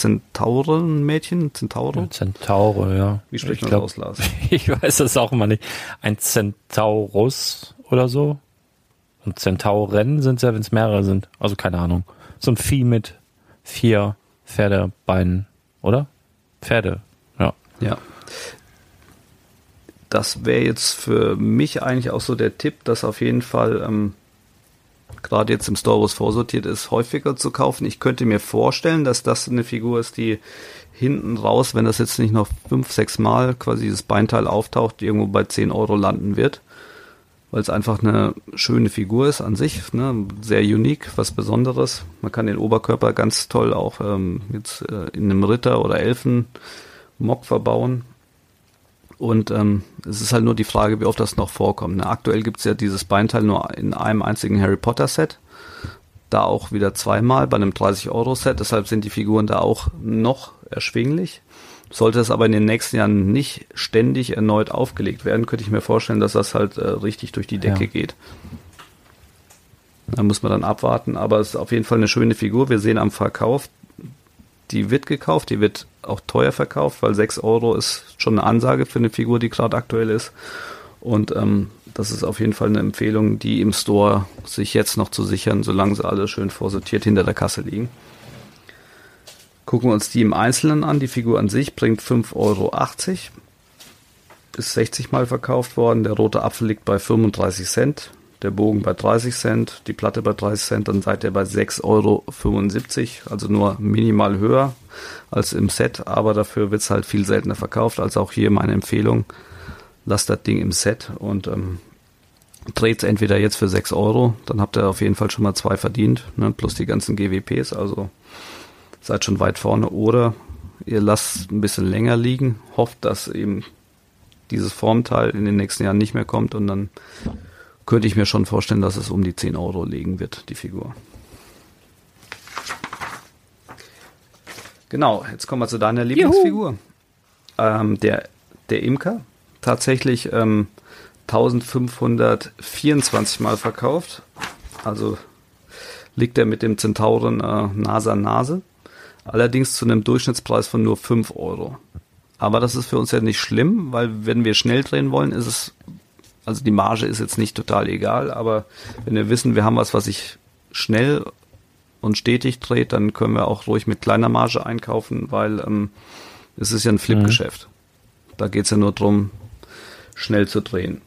Speaker 2: Zentaurenmädchen, Zentauro?
Speaker 1: Zentaure, ja.
Speaker 2: Wie spricht man glaub, das aus, Lars?
Speaker 1: Ich weiß das auch immer nicht. Ein Centaurus oder so. Und Zentauren sind es ja, wenn es mehrere sind. Also keine Ahnung. So ein Vieh mit vier Pferdebeinen, oder? Pferde, ja.
Speaker 2: Ja. Das wäre jetzt für mich eigentlich auch so der Tipp, dass auf jeden Fall ähm, gerade jetzt im Store, wo es vorsortiert ist, häufiger zu kaufen. Ich könnte mir vorstellen, dass das eine Figur ist, die hinten raus, wenn das jetzt nicht noch fünf, sechs Mal quasi dieses Beinteil auftaucht, irgendwo bei 10 Euro landen wird weil es einfach eine schöne Figur ist an sich, ne? sehr unique, was Besonderes. Man kann den Oberkörper ganz toll auch ähm, jetzt äh, in einem Ritter oder Elfen Mock verbauen. Und ähm, es ist halt nur die Frage, wie oft das noch vorkommt. Ne? Aktuell gibt es ja dieses Beinteil nur in einem einzigen Harry Potter Set. Da auch wieder zweimal bei einem 30-Euro-Set. Deshalb sind die Figuren da auch noch erschwinglich. Sollte es aber in den nächsten Jahren nicht ständig erneut aufgelegt werden, könnte ich mir vorstellen, dass das halt äh, richtig durch die Decke ja. geht. Da muss man dann abwarten, aber es ist auf jeden Fall eine schöne Figur. Wir sehen am Verkauf, die wird gekauft, die wird auch teuer verkauft, weil 6 Euro ist schon eine Ansage für eine Figur, die gerade aktuell ist. Und ähm, das ist auf jeden Fall eine Empfehlung, die im Store sich jetzt noch zu sichern, solange sie alle schön vorsortiert hinter der Kasse liegen. Gucken wir uns die im Einzelnen an. Die Figur an sich bringt 5,80 Euro. Ist 60 Mal verkauft worden. Der rote Apfel liegt bei 35 Cent. Der Bogen bei 30 Cent. Die Platte bei 30 Cent. Dann seid ihr bei 6,75 Euro. Also nur minimal höher als im Set. Aber dafür wird es halt viel seltener verkauft. Also auch hier meine Empfehlung. Lasst das Ding im Set und ähm, dreht es entweder jetzt für 6 Euro. Dann habt ihr auf jeden Fall schon mal zwei verdient. Ne? Plus die ganzen GWPs. Also seid schon weit vorne oder ihr lasst ein bisschen länger liegen, hofft, dass eben dieses Formteil in den nächsten Jahren nicht mehr kommt und dann könnte ich mir schon vorstellen, dass es um die 10 Euro liegen wird, die Figur. Genau, jetzt kommen wir zu deiner Lieblingsfigur. Ähm, der, der Imker. Tatsächlich ähm, 1524 Mal verkauft. Also liegt er mit dem Zentauren äh, Nase an Nase. Allerdings zu einem Durchschnittspreis von nur 5 Euro. Aber das ist für uns ja nicht schlimm, weil wenn wir schnell drehen wollen, ist es, also die Marge ist jetzt nicht total egal, aber wenn wir wissen, wir haben was, was sich schnell und stetig dreht, dann können wir auch ruhig mit kleiner Marge einkaufen, weil ähm, es ist ja ein Flip-Geschäft. Mhm. Da geht's ja nur drum, schnell zu drehen.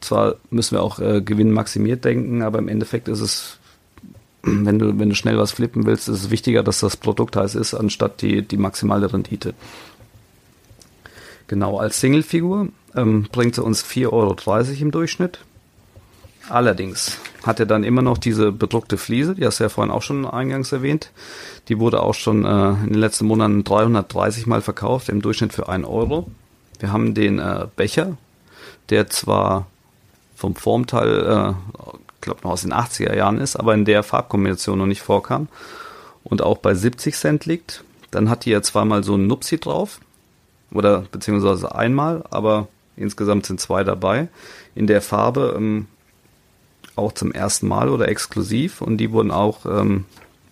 Speaker 2: Zwar müssen wir auch äh, gewinnmaximiert denken, aber im Endeffekt ist es wenn du, wenn du schnell was flippen willst, ist es wichtiger, dass das Produkt heiß ist, anstatt die, die maximale Rendite. Genau, als Singlefigur ähm, bringt sie uns 4,30 Euro im Durchschnitt. Allerdings hat er dann immer noch diese bedruckte Fliese, die hast du ja vorhin auch schon eingangs erwähnt. Die wurde auch schon äh, in den letzten Monaten 330 Mal verkauft, im Durchschnitt für 1 Euro. Wir haben den äh, Becher, der zwar vom Formteil äh, glaube noch aus den 80er Jahren ist, aber in der Farbkombination noch nicht vorkam und auch bei 70 Cent liegt. Dann hat die ja zweimal so ein Nupsi drauf oder beziehungsweise einmal, aber insgesamt sind zwei dabei in der Farbe ähm, auch zum ersten Mal oder exklusiv und die wurden auch ähm,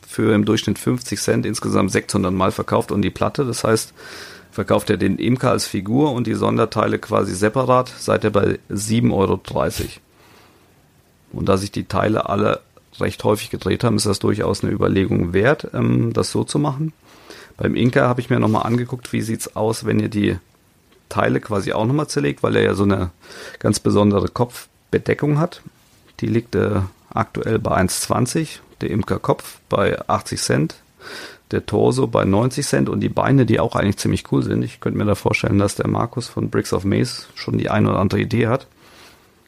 Speaker 2: für im Durchschnitt 50 Cent insgesamt 600 Mal verkauft und die Platte, das heißt, verkauft er den Imker als Figur und die Sonderteile quasi separat, seid ihr bei 7,30 Euro. Und da sich die Teile alle recht häufig gedreht haben, ist das durchaus eine Überlegung wert, ähm, das so zu machen. Beim Inka habe ich mir nochmal angeguckt, wie sieht's aus, wenn ihr die Teile quasi auch nochmal zerlegt, weil er ja so eine ganz besondere Kopfbedeckung hat. Die liegt äh, aktuell bei 1,20, der Imker-Kopf bei 80 Cent, der Torso bei 90 Cent und die Beine, die auch eigentlich ziemlich cool sind. Ich könnte mir da vorstellen, dass der Markus von Bricks of Maze schon die eine oder andere Idee hat.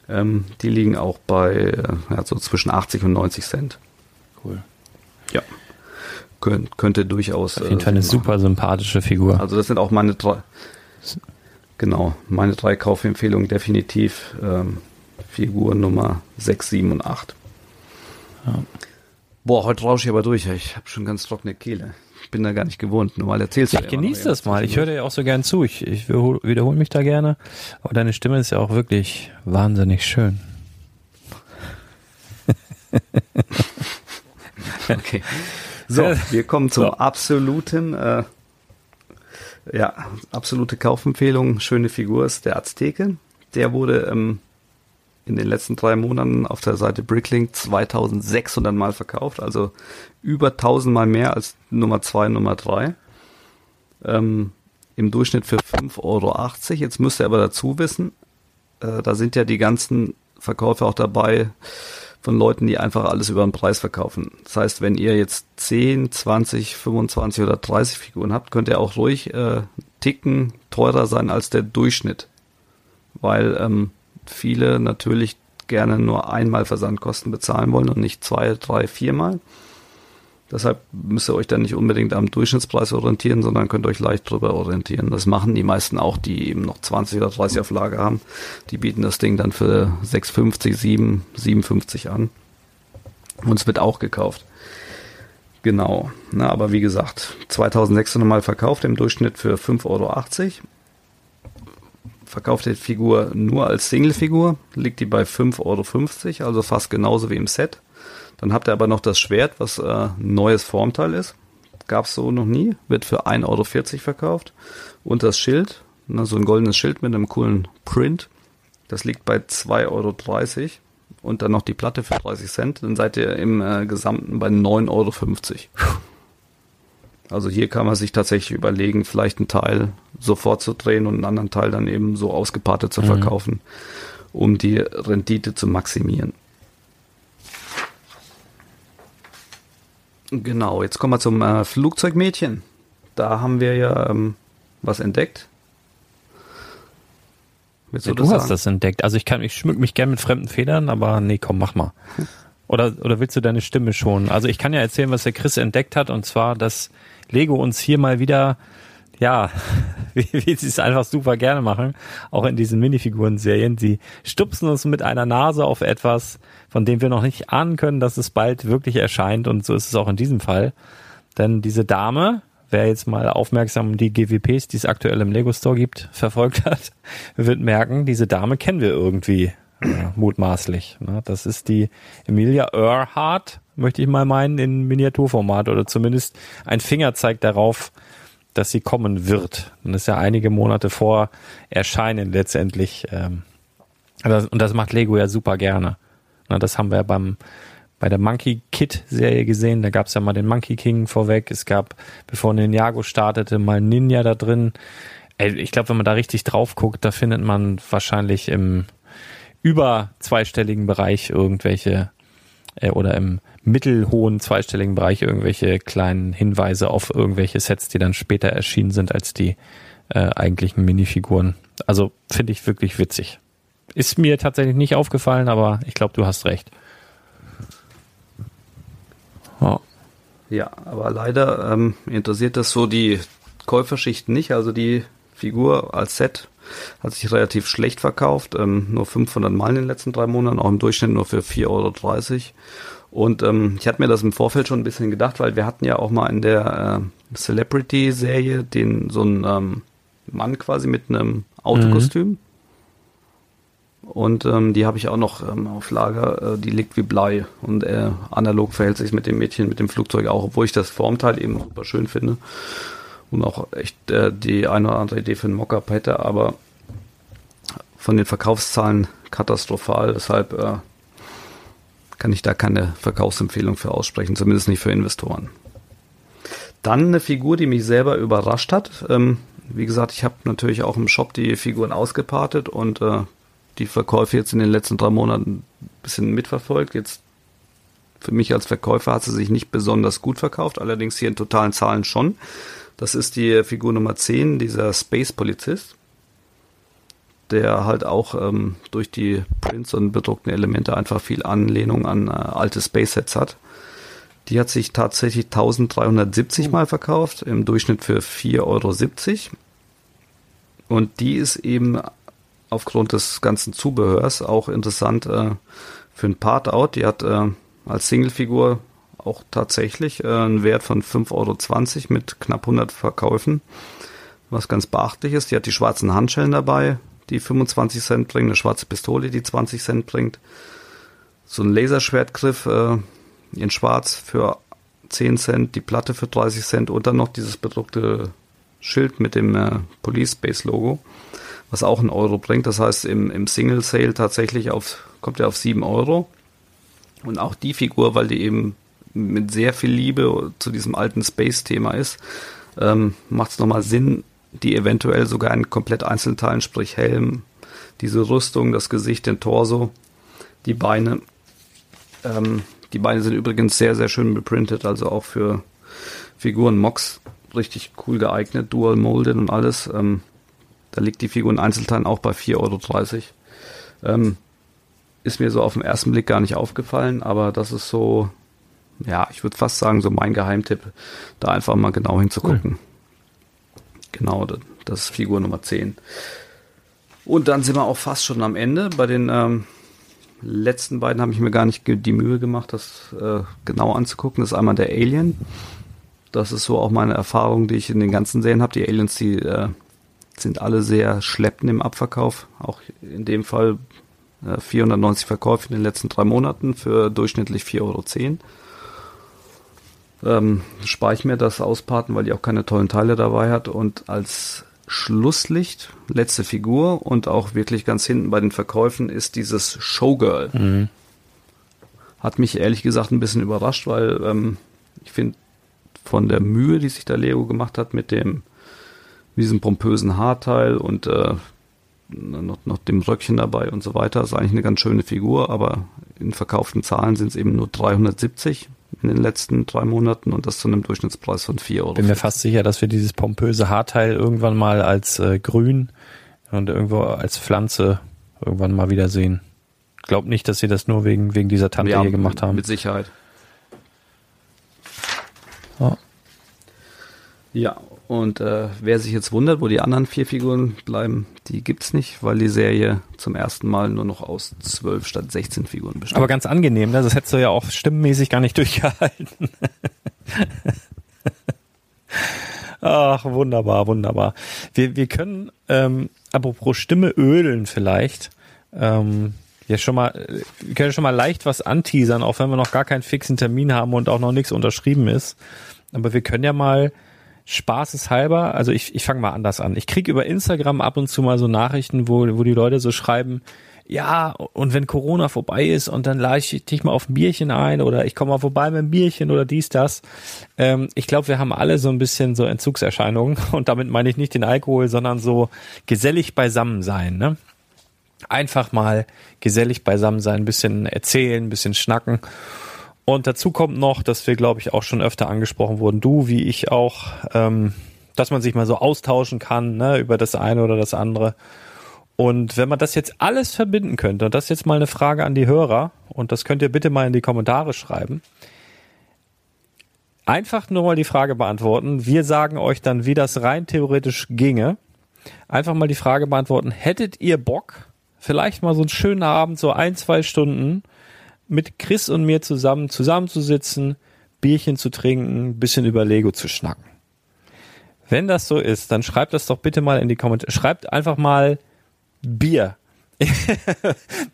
Speaker 2: Ähm, die liegen auch bei äh, ja, so zwischen 80 und 90 Cent.
Speaker 1: Cool.
Speaker 2: Ja. Kön könnte durchaus.
Speaker 1: Auf jeden äh, Fall eine machen. super sympathische Figur.
Speaker 2: Also das sind auch meine drei. Genau, meine drei Kaufempfehlungen definitiv. Ähm, Figur Nummer 6, 7 und 8. Ja. Boah, heute rausche ich aber durch. Ich habe schon ganz trockene Kehle bin da gar nicht gewohnt. Normal erzählst du
Speaker 1: ja, genieß das mal. Ich höre dir auch so gern zu. Ich, ich wiederhole mich da gerne. Aber deine Stimme ist ja auch wirklich wahnsinnig schön.
Speaker 2: okay. So, wir kommen zum so. absoluten, äh, ja, absolute Kaufempfehlung. Schöne Figur ist der Azteke. Der wurde ähm, in den letzten drei Monaten auf der Seite Bricklink 2600 Mal verkauft, also über 1000 Mal mehr als Nummer 2 und Nummer 3. Ähm, Im Durchschnitt für 5,80 Euro. Jetzt müsst ihr aber dazu wissen, äh, da sind ja die ganzen Verkäufe auch dabei von Leuten, die einfach alles über den Preis verkaufen. Das heißt, wenn ihr jetzt 10, 20, 25 oder 30 Figuren habt, könnt ihr auch ruhig äh, ticken teurer sein als der Durchschnitt. Weil ähm, viele natürlich gerne nur einmal Versandkosten bezahlen wollen und nicht zwei, drei, viermal. Deshalb müsst ihr euch dann nicht unbedingt am Durchschnittspreis orientieren, sondern könnt euch leicht drüber orientieren. Das machen die meisten auch, die eben noch 20 oder 30 auf Lager haben. Die bieten das Ding dann für 6,50, 7, 57 an. Und es wird auch gekauft. Genau. Na, aber wie gesagt, 2600 Mal verkauft im Durchschnitt für 5,80 Euro verkauft die Figur nur als Single-Figur, liegt die bei 5,50 Euro, also fast genauso wie im Set. Dann habt ihr aber noch das Schwert, was äh, neues Formteil ist. Gab es so noch nie, wird für 1,40 Euro verkauft. Und das Schild, ne, so ein goldenes Schild mit einem coolen Print, das liegt bei 2,30 Euro. Und dann noch die Platte für 30 Cent, dann seid ihr im äh, Gesamten bei 9,50 Euro. Also hier kann man sich tatsächlich überlegen, vielleicht einen Teil sofort zu drehen und einen anderen Teil dann eben so ausgepartet zu mhm. verkaufen, um die Rendite zu maximieren. Genau, jetzt kommen wir zum äh, Flugzeugmädchen. Da haben wir ja ähm, was entdeckt.
Speaker 1: Ja, du, hast das entdeckt. Also ich kann, ich schmück mich gern mit fremden Federn, aber nee, komm, mach mal. Oder, oder willst du deine Stimme schonen? Also ich kann ja erzählen, was der Chris entdeckt hat, und zwar, dass Lego uns hier mal wieder, ja, wie, wie sie es einfach super gerne machen, auch in diesen Minifiguren-Serien. Sie stupsen uns mit einer Nase auf etwas, von dem wir noch nicht ahnen können, dass es bald wirklich erscheint. Und so ist es auch in diesem Fall. Denn diese Dame wer jetzt mal aufmerksam die GWPs, die es aktuell im Lego Store gibt, verfolgt hat, wird merken, diese Dame kennen wir irgendwie äh, mutmaßlich. Ne? Das ist die Emilia Earhart, möchte ich mal meinen, in Miniaturformat oder zumindest ein Finger zeigt darauf, dass sie kommen wird. Und das ist ja einige Monate vor Erscheinen letztendlich. Ähm, und das macht Lego ja super gerne. Das haben wir beim bei der Monkey Kid Serie gesehen. Da gab es ja mal den Monkey King vorweg. Es gab, bevor Ninjago startete, mal Ninja da drin. Ich glaube, wenn man da richtig drauf guckt, da findet man wahrscheinlich im über zweistelligen Bereich irgendwelche äh, oder im mittelhohen zweistelligen Bereich irgendwelche kleinen Hinweise auf irgendwelche Sets, die dann später erschienen sind als die äh, eigentlichen Minifiguren. Also finde ich wirklich witzig. Ist mir tatsächlich nicht aufgefallen, aber ich glaube, du hast recht.
Speaker 2: Oh. Ja, aber leider ähm, interessiert das so die Käuferschicht nicht. Also die Figur als Set hat sich relativ schlecht verkauft. Ähm, nur 500 Mal in den letzten drei Monaten, auch im Durchschnitt nur für 4,30 Euro. Und ähm, ich hatte mir das im Vorfeld schon ein bisschen gedacht, weil wir hatten ja auch mal in der äh, Celebrity-Serie den so einen ähm, Mann quasi mit einem Autokostüm. Mhm. Und ähm, die habe ich auch noch ähm, auf Lager, äh, die liegt wie Blei. Und äh, analog verhält sich mit dem Mädchen, mit dem Flugzeug auch, obwohl ich das Formteil eben super schön finde. Und auch echt äh, die eine oder andere Idee für einen Mockup hätte, aber von den Verkaufszahlen katastrophal. Deshalb äh, kann ich da keine Verkaufsempfehlung für aussprechen, zumindest nicht für Investoren. Dann eine Figur, die mich selber überrascht hat. Ähm, wie gesagt, ich habe natürlich auch im Shop die Figuren ausgepartet und äh, die Verkäufe jetzt in den letzten drei Monaten ein bisschen mitverfolgt. Jetzt für mich als Verkäufer hat sie sich nicht besonders gut verkauft, allerdings hier in totalen Zahlen schon. Das ist die Figur Nummer 10, dieser Space-Polizist der halt auch ähm, durch die Prints und bedruckten Elemente einfach viel Anlehnung an äh, alte Space Sets hat. Die hat sich tatsächlich 1370 Mal verkauft, im Durchschnitt für 4,70 Euro. Und die ist eben aufgrund des ganzen Zubehörs auch interessant äh, für ein Part-Out. Die hat äh, als Singlefigur auch tatsächlich äh, einen Wert von 5,20 Euro mit knapp 100 Verkäufen. Was ganz beachtlich ist, die hat die schwarzen Handschellen dabei, die 25 Cent bringt, eine schwarze Pistole, die 20 Cent bringt, so ein Laserschwertgriff äh, in schwarz für 10 Cent, die Platte für 30 Cent und dann noch dieses bedruckte Schild mit dem äh, Police Space Logo, was auch einen Euro bringt. Das heißt, im, im Single Sale tatsächlich auf, kommt er auf 7 Euro. Und auch die Figur, weil die eben mit sehr viel Liebe zu diesem alten Space-Thema ist, ähm, macht es nochmal Sinn, die eventuell sogar in komplett einzelnen Teilen, sprich Helm, diese Rüstung, das Gesicht, den Torso, die Beine. Ähm, die Beine sind übrigens sehr, sehr schön beprintet, also auch für Figuren Mox richtig cool geeignet, dual molded und alles. Ähm, da liegt die Figur in Einzelteilen auch bei 4,30 Euro. Ähm, ist mir so auf den ersten Blick gar nicht aufgefallen, aber das ist so, ja, ich würde fast sagen, so mein Geheimtipp, da einfach mal genau hinzugucken. Cool. Genau, das ist Figur Nummer 10. Und dann sind wir auch fast schon am Ende. Bei den ähm, letzten beiden habe ich mir gar nicht die Mühe gemacht, das äh, genau anzugucken. Das ist einmal der Alien. Das ist so auch meine Erfahrung, die ich in den ganzen Serien habe. Die Aliens, die äh, sind alle sehr schleppend im Abverkauf. Auch in dem Fall äh, 490 Verkäufe in den letzten drei Monaten für durchschnittlich 4,10 Euro ähm, spare ich mir das Ausparten, weil die auch keine tollen Teile dabei hat. Und als Schlusslicht, letzte Figur und auch wirklich ganz hinten bei den Verkäufen ist dieses Showgirl. Mhm. Hat mich ehrlich gesagt ein bisschen überrascht, weil ähm, ich finde von der Mühe, die sich da Lego gemacht hat mit dem diesem pompösen Haarteil und äh, noch, noch dem Röckchen dabei und so weiter, ist eigentlich eine ganz schöne Figur, aber in verkauften Zahlen sind es eben nur 370 in den letzten drei Monaten und das zu einem Durchschnittspreis von 4 Euro.
Speaker 1: Bin mir fast sicher, dass wir dieses pompöse Haarteil irgendwann mal als äh, grün und irgendwo als Pflanze irgendwann mal wieder sehen. Glaub nicht, dass sie das nur wegen, wegen dieser Tante ja, hier gemacht haben.
Speaker 2: Mit Sicherheit.
Speaker 1: Oh.
Speaker 2: Ja, und äh, wer sich jetzt wundert, wo die anderen vier Figuren bleiben, die gibt's nicht, weil die Serie zum ersten Mal nur noch aus zwölf statt 16 Figuren besteht.
Speaker 1: Aber ganz angenehm, ne? das hättest du ja auch stimmenmäßig gar nicht durchgehalten. Ach, wunderbar, wunderbar. Wir, wir können, ähm, apropos Stimme ölen vielleicht, ähm, ja schon mal, wir können schon mal leicht was anteasern, auch wenn wir noch gar keinen fixen Termin haben und auch noch nichts unterschrieben ist. Aber wir können ja mal spaßeshalber, also ich, ich fange mal anders an. Ich krieg über Instagram ab und zu mal so Nachrichten, wo, wo die Leute so schreiben, ja, und wenn Corona vorbei ist und dann lade ich dich mal auf ein Bierchen ein oder ich komme mal vorbei mit einem Bierchen oder dies, das. Ähm, ich glaube, wir haben alle so ein bisschen so Entzugserscheinungen und damit meine ich nicht den Alkohol, sondern so gesellig beisammen sein, ne? Einfach mal gesellig beisammen sein, ein bisschen erzählen, ein bisschen schnacken. Und dazu kommt noch, dass wir, glaube ich, auch schon öfter angesprochen wurden, du wie ich auch, ähm, dass man sich mal so austauschen kann, ne, über das eine oder das andere. Und wenn man das jetzt alles verbinden könnte, und das ist jetzt mal eine Frage an die Hörer, und das könnt ihr bitte mal in die Kommentare schreiben, einfach nur mal die Frage beantworten. Wir sagen euch dann, wie das rein theoretisch ginge. Einfach mal die Frage beantworten, hättet ihr Bock, vielleicht mal so einen schönen Abend, so ein, zwei Stunden, mit Chris und mir zusammen zusammenzusitzen, Bierchen zu trinken, bisschen über Lego zu schnacken. Wenn das so ist, dann schreibt das doch bitte mal in die Kommentare. Schreibt einfach mal Bier.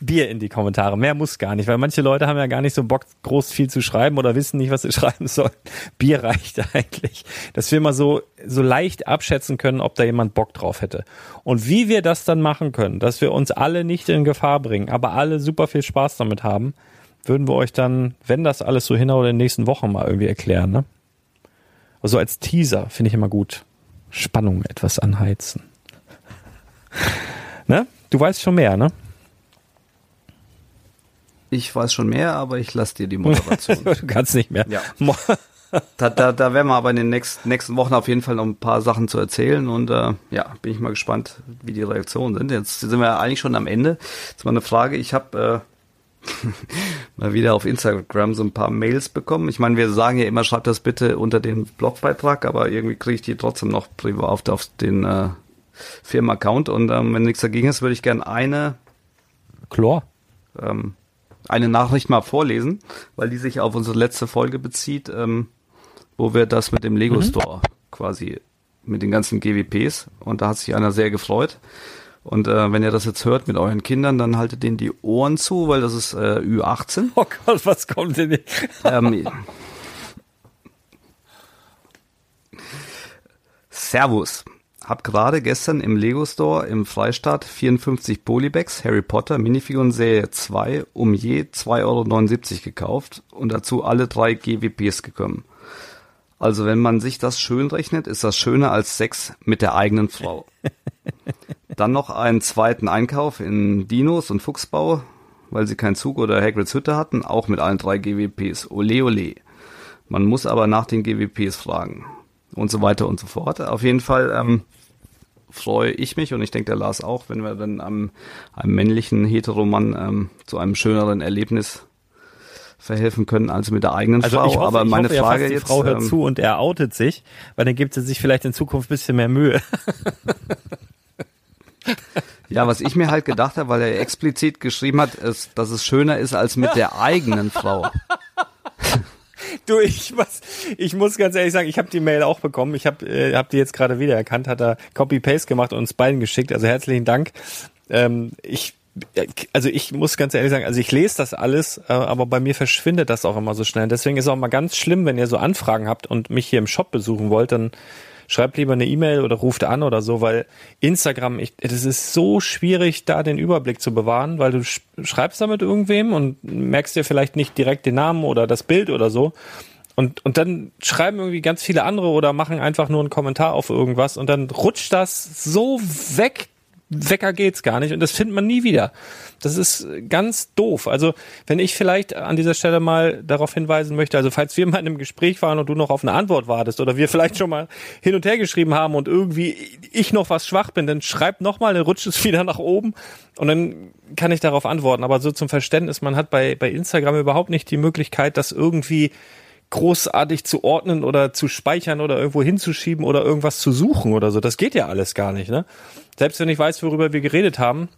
Speaker 1: Bier in die Kommentare. Mehr muss gar nicht, weil manche Leute haben ja gar nicht so Bock, groß viel zu schreiben oder wissen nicht, was sie schreiben sollen. Bier reicht eigentlich. Dass wir mal so, so leicht abschätzen können, ob da jemand Bock drauf hätte. Und wie wir das dann machen können, dass wir uns alle nicht in Gefahr bringen, aber alle super viel Spaß damit haben, würden wir euch dann, wenn das alles so hinhaut, in den nächsten Wochen mal irgendwie erklären, ne? Also als Teaser finde ich immer gut. Spannung etwas anheizen. Ne? Du weißt schon mehr, ne?
Speaker 2: Ich weiß schon mehr, aber ich lasse dir die Moderation.
Speaker 1: du kannst nicht mehr.
Speaker 2: Ja. da, da, da werden wir aber in den nächsten, nächsten Wochen auf jeden Fall noch ein paar Sachen zu erzählen und äh, ja, bin ich mal gespannt, wie die Reaktionen sind. Jetzt sind wir eigentlich schon am Ende. Jetzt mal eine Frage. Ich habe äh, mal wieder auf Instagram so ein paar Mails bekommen. Ich meine, wir sagen ja immer, schreibt das bitte unter den Blogbeitrag, aber irgendwie kriege ich die trotzdem noch privat auf, auf den äh, Firmenaccount und ähm, wenn nichts dagegen ist, würde ich gerne eine
Speaker 1: Chlor.
Speaker 2: Ähm, eine Nachricht mal vorlesen, weil die sich auf unsere letzte Folge bezieht, ähm, wo wir das mit dem Lego mhm. Store quasi mit den ganzen GWPs und da hat sich einer sehr gefreut. Und äh, wenn ihr das jetzt hört mit euren Kindern, dann haltet denen die Ohren zu, weil das ist äh, Ü18.
Speaker 1: Oh Gott, was kommt denn? Ähm,
Speaker 2: Servus. Hab gerade gestern im Lego Store im Freistaat 54 Polybags Harry Potter Minifiguren Serie 2 um je 2,79 Euro gekauft und dazu alle drei GWPs gekommen. Also wenn man sich das schön rechnet, ist das schöner als Sex mit der eigenen Frau. Dann noch einen zweiten Einkauf in Dinos und Fuchsbau, weil sie keinen Zug oder Hagrids Hütte hatten, auch mit allen drei GWPs. Ole ole. Man muss aber nach den GWPs fragen und so weiter und so fort. Auf jeden Fall ähm, freue ich mich und ich denke der Lars auch, wenn wir dann einem, einem männlichen Heteromann ähm, zu einem schöneren Erlebnis verhelfen können als mit der eigenen
Speaker 1: also
Speaker 2: Frau.
Speaker 1: Ich hoffe,
Speaker 2: Aber
Speaker 1: ich
Speaker 2: meine
Speaker 1: hoffe,
Speaker 2: Frage
Speaker 1: die
Speaker 2: jetzt,
Speaker 1: Frau hört
Speaker 2: ähm,
Speaker 1: zu und er outet sich, weil dann gibt sie sich vielleicht in Zukunft ein bisschen mehr Mühe.
Speaker 2: Ja, was ich mir halt gedacht habe, weil er explizit geschrieben hat, ist, dass es schöner ist als mit der eigenen Frau.
Speaker 1: Du, ich muss, ich muss ganz ehrlich sagen, ich habe die Mail auch bekommen. Ich habe äh, hab die jetzt gerade wiedererkannt, hat er Copy-Paste gemacht und uns beiden geschickt. Also herzlichen Dank. Ähm, ich also ich muss ganz ehrlich sagen, also ich lese das alles, äh, aber bei mir verschwindet das auch immer so schnell. Deswegen ist auch mal ganz schlimm, wenn ihr so Anfragen habt und mich hier im Shop besuchen wollt, dann schreibt lieber eine E-Mail oder ruft an oder so, weil Instagram, ich, das ist so schwierig, da den Überblick zu bewahren, weil du schreibst da mit irgendwem und merkst dir vielleicht nicht direkt den Namen oder das Bild oder so. Und, und dann schreiben irgendwie ganz viele andere oder machen einfach nur einen Kommentar auf irgendwas und dann rutscht das so weg, Wecker geht's gar nicht und das findet man nie wieder. Das ist ganz doof. Also, wenn ich vielleicht an dieser Stelle mal darauf hinweisen möchte, also falls wir mal in einem Gespräch waren und du noch auf eine Antwort wartest oder wir vielleicht schon mal hin und her geschrieben haben und irgendwie ich noch was schwach bin, dann schreib nochmal, dann rutscht es wieder nach oben und dann kann ich darauf antworten. Aber so zum Verständnis, man hat bei, bei Instagram überhaupt nicht die Möglichkeit, das irgendwie großartig zu ordnen oder zu speichern oder irgendwo hinzuschieben oder irgendwas zu suchen oder so. Das geht ja alles gar nicht, ne? Selbst wenn ich weiß, worüber wir geredet haben,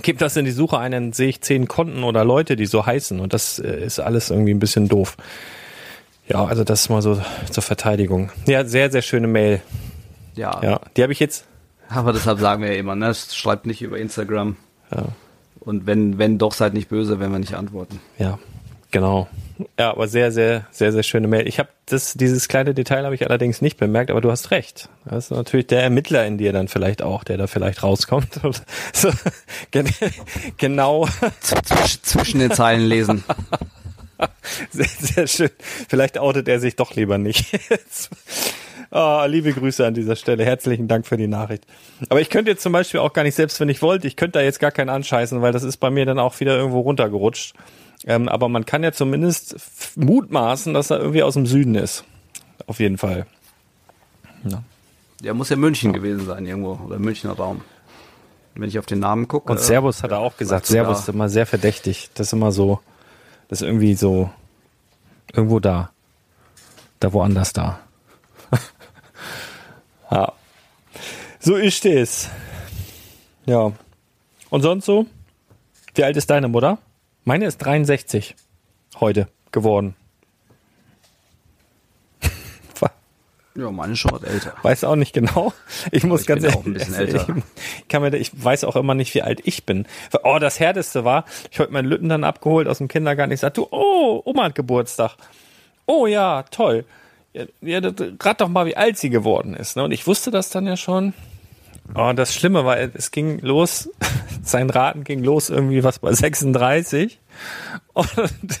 Speaker 1: gibt das in die Suche ein, dann sehe ich zehn Konten oder Leute, die so heißen und das äh, ist alles irgendwie ein bisschen doof. Ja, also das mal so zur Verteidigung. Ja, sehr, sehr schöne Mail.
Speaker 2: Ja,
Speaker 1: Ja, die habe ich jetzt.
Speaker 2: aber deshalb sagen wir ja immer, ne? schreibt nicht über Instagram.
Speaker 1: Ja,
Speaker 2: Und wenn, wenn doch, seid nicht böse, wenn wir nicht antworten.
Speaker 1: ja genau. Ja, aber sehr, sehr, sehr, sehr schöne Mail. Ich habe das, dieses kleine Detail habe ich allerdings nicht bemerkt, aber du hast recht. Das ist natürlich der Ermittler in dir dann vielleicht auch, der da vielleicht rauskommt. so, gen genau.
Speaker 2: Zwisch, zwischen den Zeilen lesen.
Speaker 1: Sehr, sehr schön. Vielleicht outet er sich doch lieber nicht. Ah, liebe Grüße an dieser Stelle. Herzlichen Dank für die Nachricht. Aber ich könnte jetzt zum Beispiel auch gar nicht, selbst wenn ich wollte, ich könnte da jetzt gar keinen anscheißen, weil das ist bei mir dann auch wieder irgendwo runtergerutscht. Ähm, aber man kann ja zumindest mutmaßen, dass er irgendwie aus dem Süden ist. Auf jeden Fall.
Speaker 2: Der muss ja München gewesen sein irgendwo. Oder Münchner Raum. Wenn ich auf den Namen gucke.
Speaker 1: Und
Speaker 2: äh,
Speaker 1: Servus hat er auch gesagt. Servus ist immer sehr verdächtig. Das ist immer so, das ist irgendwie so, irgendwo da. Da woanders da. ja. So ist es. Ja. Und sonst so? Wie alt ist deine Mutter? Meine ist 63 heute geworden.
Speaker 2: Ja, meine ist schon was älter.
Speaker 1: Weiß auch nicht genau. Ich muss
Speaker 2: ich
Speaker 1: ganz
Speaker 2: bin
Speaker 1: ehrlich,
Speaker 2: auch ein bisschen älter.
Speaker 1: Ich, kann mir, ich weiß auch immer nicht, wie alt ich bin. Oh, das Härteste war, ich heute meinen Lütten dann abgeholt aus dem Kindergarten. Ich sagte, du, oh, Oma hat Geburtstag. Oh ja, toll. Ja, ja, rat doch mal, wie alt sie geworden ist. Ne? Und ich wusste das dann ja schon. Oh, und das Schlimme war, es ging los, sein Raten ging los irgendwie was bei 36. Und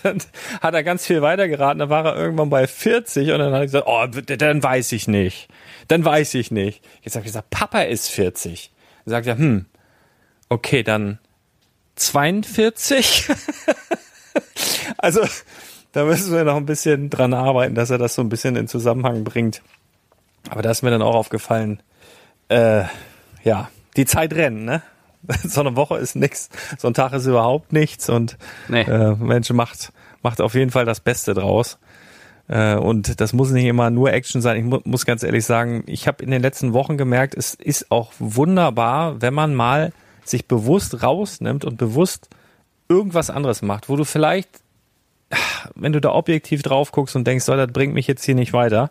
Speaker 1: dann hat er ganz viel weiter geraten, dann war er irgendwann bei 40 und dann hat er gesagt, oh, dann weiß ich nicht. Dann weiß ich nicht. Jetzt habe ich gesagt, Papa ist 40. Dann sagt er, hm, okay, dann 42. also, da müssen wir noch ein bisschen dran arbeiten, dass er das so ein bisschen in Zusammenhang bringt. Aber da ist mir dann auch aufgefallen, äh, ja, die Zeit rennt, ne? So eine Woche ist nix, so ein Tag ist überhaupt nichts und
Speaker 2: Nee.
Speaker 1: äh, Mensch macht, macht auf jeden Fall das Beste draus. Äh, und das muss nicht immer nur Action sein. Ich mu muss ganz ehrlich sagen, ich habe in den letzten Wochen gemerkt, es ist auch wunderbar, wenn man mal sich bewusst rausnimmt und bewusst irgendwas anderes macht, wo du vielleicht, wenn du da objektiv drauf guckst und denkst, so, das bringt mich jetzt hier nicht weiter,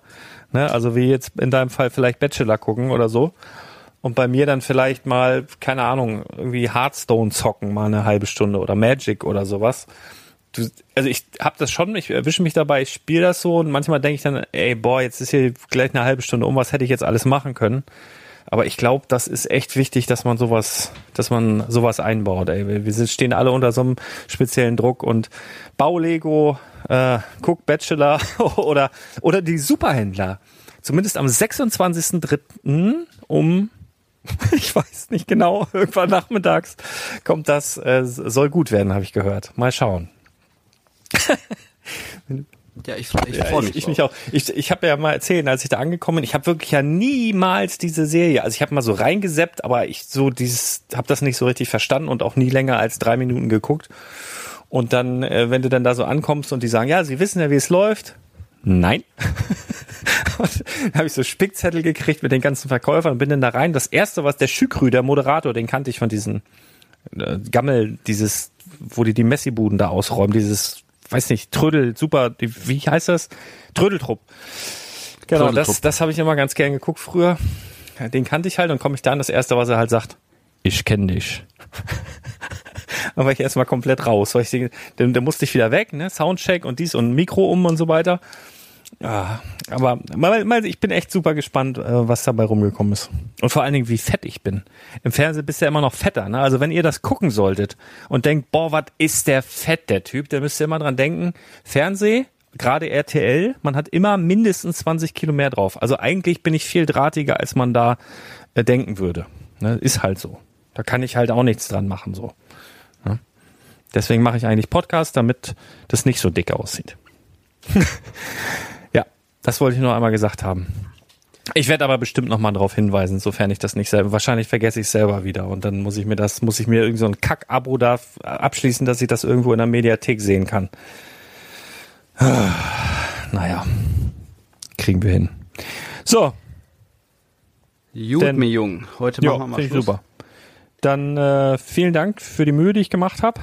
Speaker 1: ne? also wie jetzt in deinem Fall vielleicht Bachelor gucken oder so, und bei mir dann vielleicht mal, keine Ahnung, irgendwie Hearthstone zocken, mal eine halbe Stunde oder Magic oder sowas. Du, also ich habe das schon, ich erwische mich dabei, ich spiele das so und manchmal denke ich dann, ey, boah, jetzt ist hier gleich eine halbe Stunde um, was hätte ich jetzt alles machen können. Aber ich glaube, das ist echt wichtig, dass man sowas, dass man sowas einbaut. Ey. Wir, stehen alle unter so einem speziellen Druck und Baulego, äh, Cook Bachelor oder oder die Superhändler. Zumindest am 26.03. um ich weiß nicht genau, irgendwann nachmittags kommt das, äh, soll gut werden, habe ich gehört. Mal schauen.
Speaker 2: Ja, ich, ich
Speaker 1: Ja,
Speaker 2: freue
Speaker 1: ich,
Speaker 2: mich.
Speaker 1: ich
Speaker 2: drauf.
Speaker 1: mich auch. Ich, ich habe ja mal erzählt, als ich da angekommen bin, ich habe wirklich ja niemals diese Serie, also ich habe mal so reingeseppt, aber ich so dieses, habe das nicht so richtig verstanden und auch nie länger als drei Minuten geguckt. Und dann, äh, wenn du dann da so ankommst und die sagen, ja, sie wissen ja, wie es läuft. Nein. dann habe ich so Spickzettel gekriegt mit den ganzen Verkäufern und bin dann da rein. Das erste, was der Schükrü, der Moderator, den kannte ich von diesen äh, Gammel, dieses, wo die die Messibuden da ausräumen, dieses, weiß nicht, Trödel, super, wie heißt das? Trödeltrupp. Genau, das,
Speaker 2: Trödeltrupp.
Speaker 1: das habe ich immer ganz gern geguckt früher. Den kannte ich halt und komme ich da an, das erste, was er halt sagt, ich kenne dich. Dann war ich erstmal komplett raus. Weil ich, den, den musste ich wieder weg, ne? Soundcheck und dies und Mikro um und so weiter. Ja, aber mal, mal, ich bin echt super gespannt, äh, was dabei rumgekommen ist. Und vor allen Dingen, wie fett ich bin. Im Fernsehen bist du ja immer noch fetter. Ne? Also wenn ihr das gucken solltet und denkt, boah, was ist der fett, der Typ, dann müsst ihr immer dran denken, Fernseh, gerade RTL, man hat immer mindestens 20 Kilo mehr drauf. Also eigentlich bin ich viel drahtiger, als man da äh, denken würde. Ne? Ist halt so. Da kann ich halt auch nichts dran machen, so. Deswegen mache ich eigentlich Podcast, damit das nicht so dick aussieht. ja, das wollte ich nur einmal gesagt haben. Ich werde aber bestimmt noch mal darauf hinweisen, sofern ich das nicht selber. Wahrscheinlich vergesse ich es selber wieder und dann muss ich mir das, muss ich mir irgend so ein Kack-Abo da abschließen, dass ich das irgendwo in der Mediathek sehen kann. Ah, Naja, kriegen wir hin. So, Denn-
Speaker 2: mir Jung. Heute machen wir mal Schluss.
Speaker 1: super. Dann äh, vielen Dank für die Mühe, die ich gemacht habe.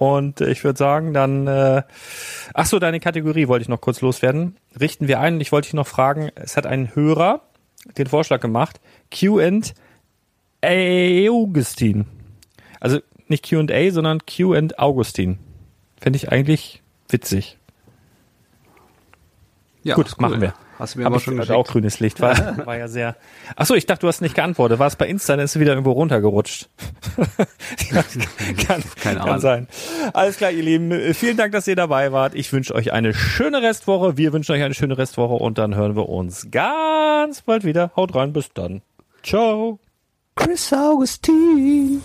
Speaker 1: Und ich würde sagen, dann, äh, ach so, deine Kategorie wollte ich noch kurz loswerden. Richten wir ein. Ich wollte dich noch fragen, es hat ein Hörer den Vorschlag gemacht, Q and Augustin. Also nicht Q and A, sondern Q and Augustin. Fände ich eigentlich witzig.
Speaker 2: Ja,
Speaker 1: Gut,
Speaker 2: cool.
Speaker 1: machen wir.
Speaker 2: Hast du mir aber schon
Speaker 1: also
Speaker 2: geschickt.
Speaker 1: auch grünes Licht. War, war ja sehr. Ach so, ich dachte, du hast nicht geantwortet. War es bei Insta, dann ist es wieder irgendwo runtergerutscht. kann, kann,
Speaker 2: Keine
Speaker 1: kann
Speaker 2: Ahnung.
Speaker 1: sein. Alles klar, ihr Lieben. Vielen Dank, dass ihr dabei wart. Ich wünsche euch eine schöne Restwoche. Wir wünschen euch eine schöne Restwoche und dann hören wir uns ganz bald wieder. Haut rein, bis dann. Ciao.
Speaker 2: Chris Augustin.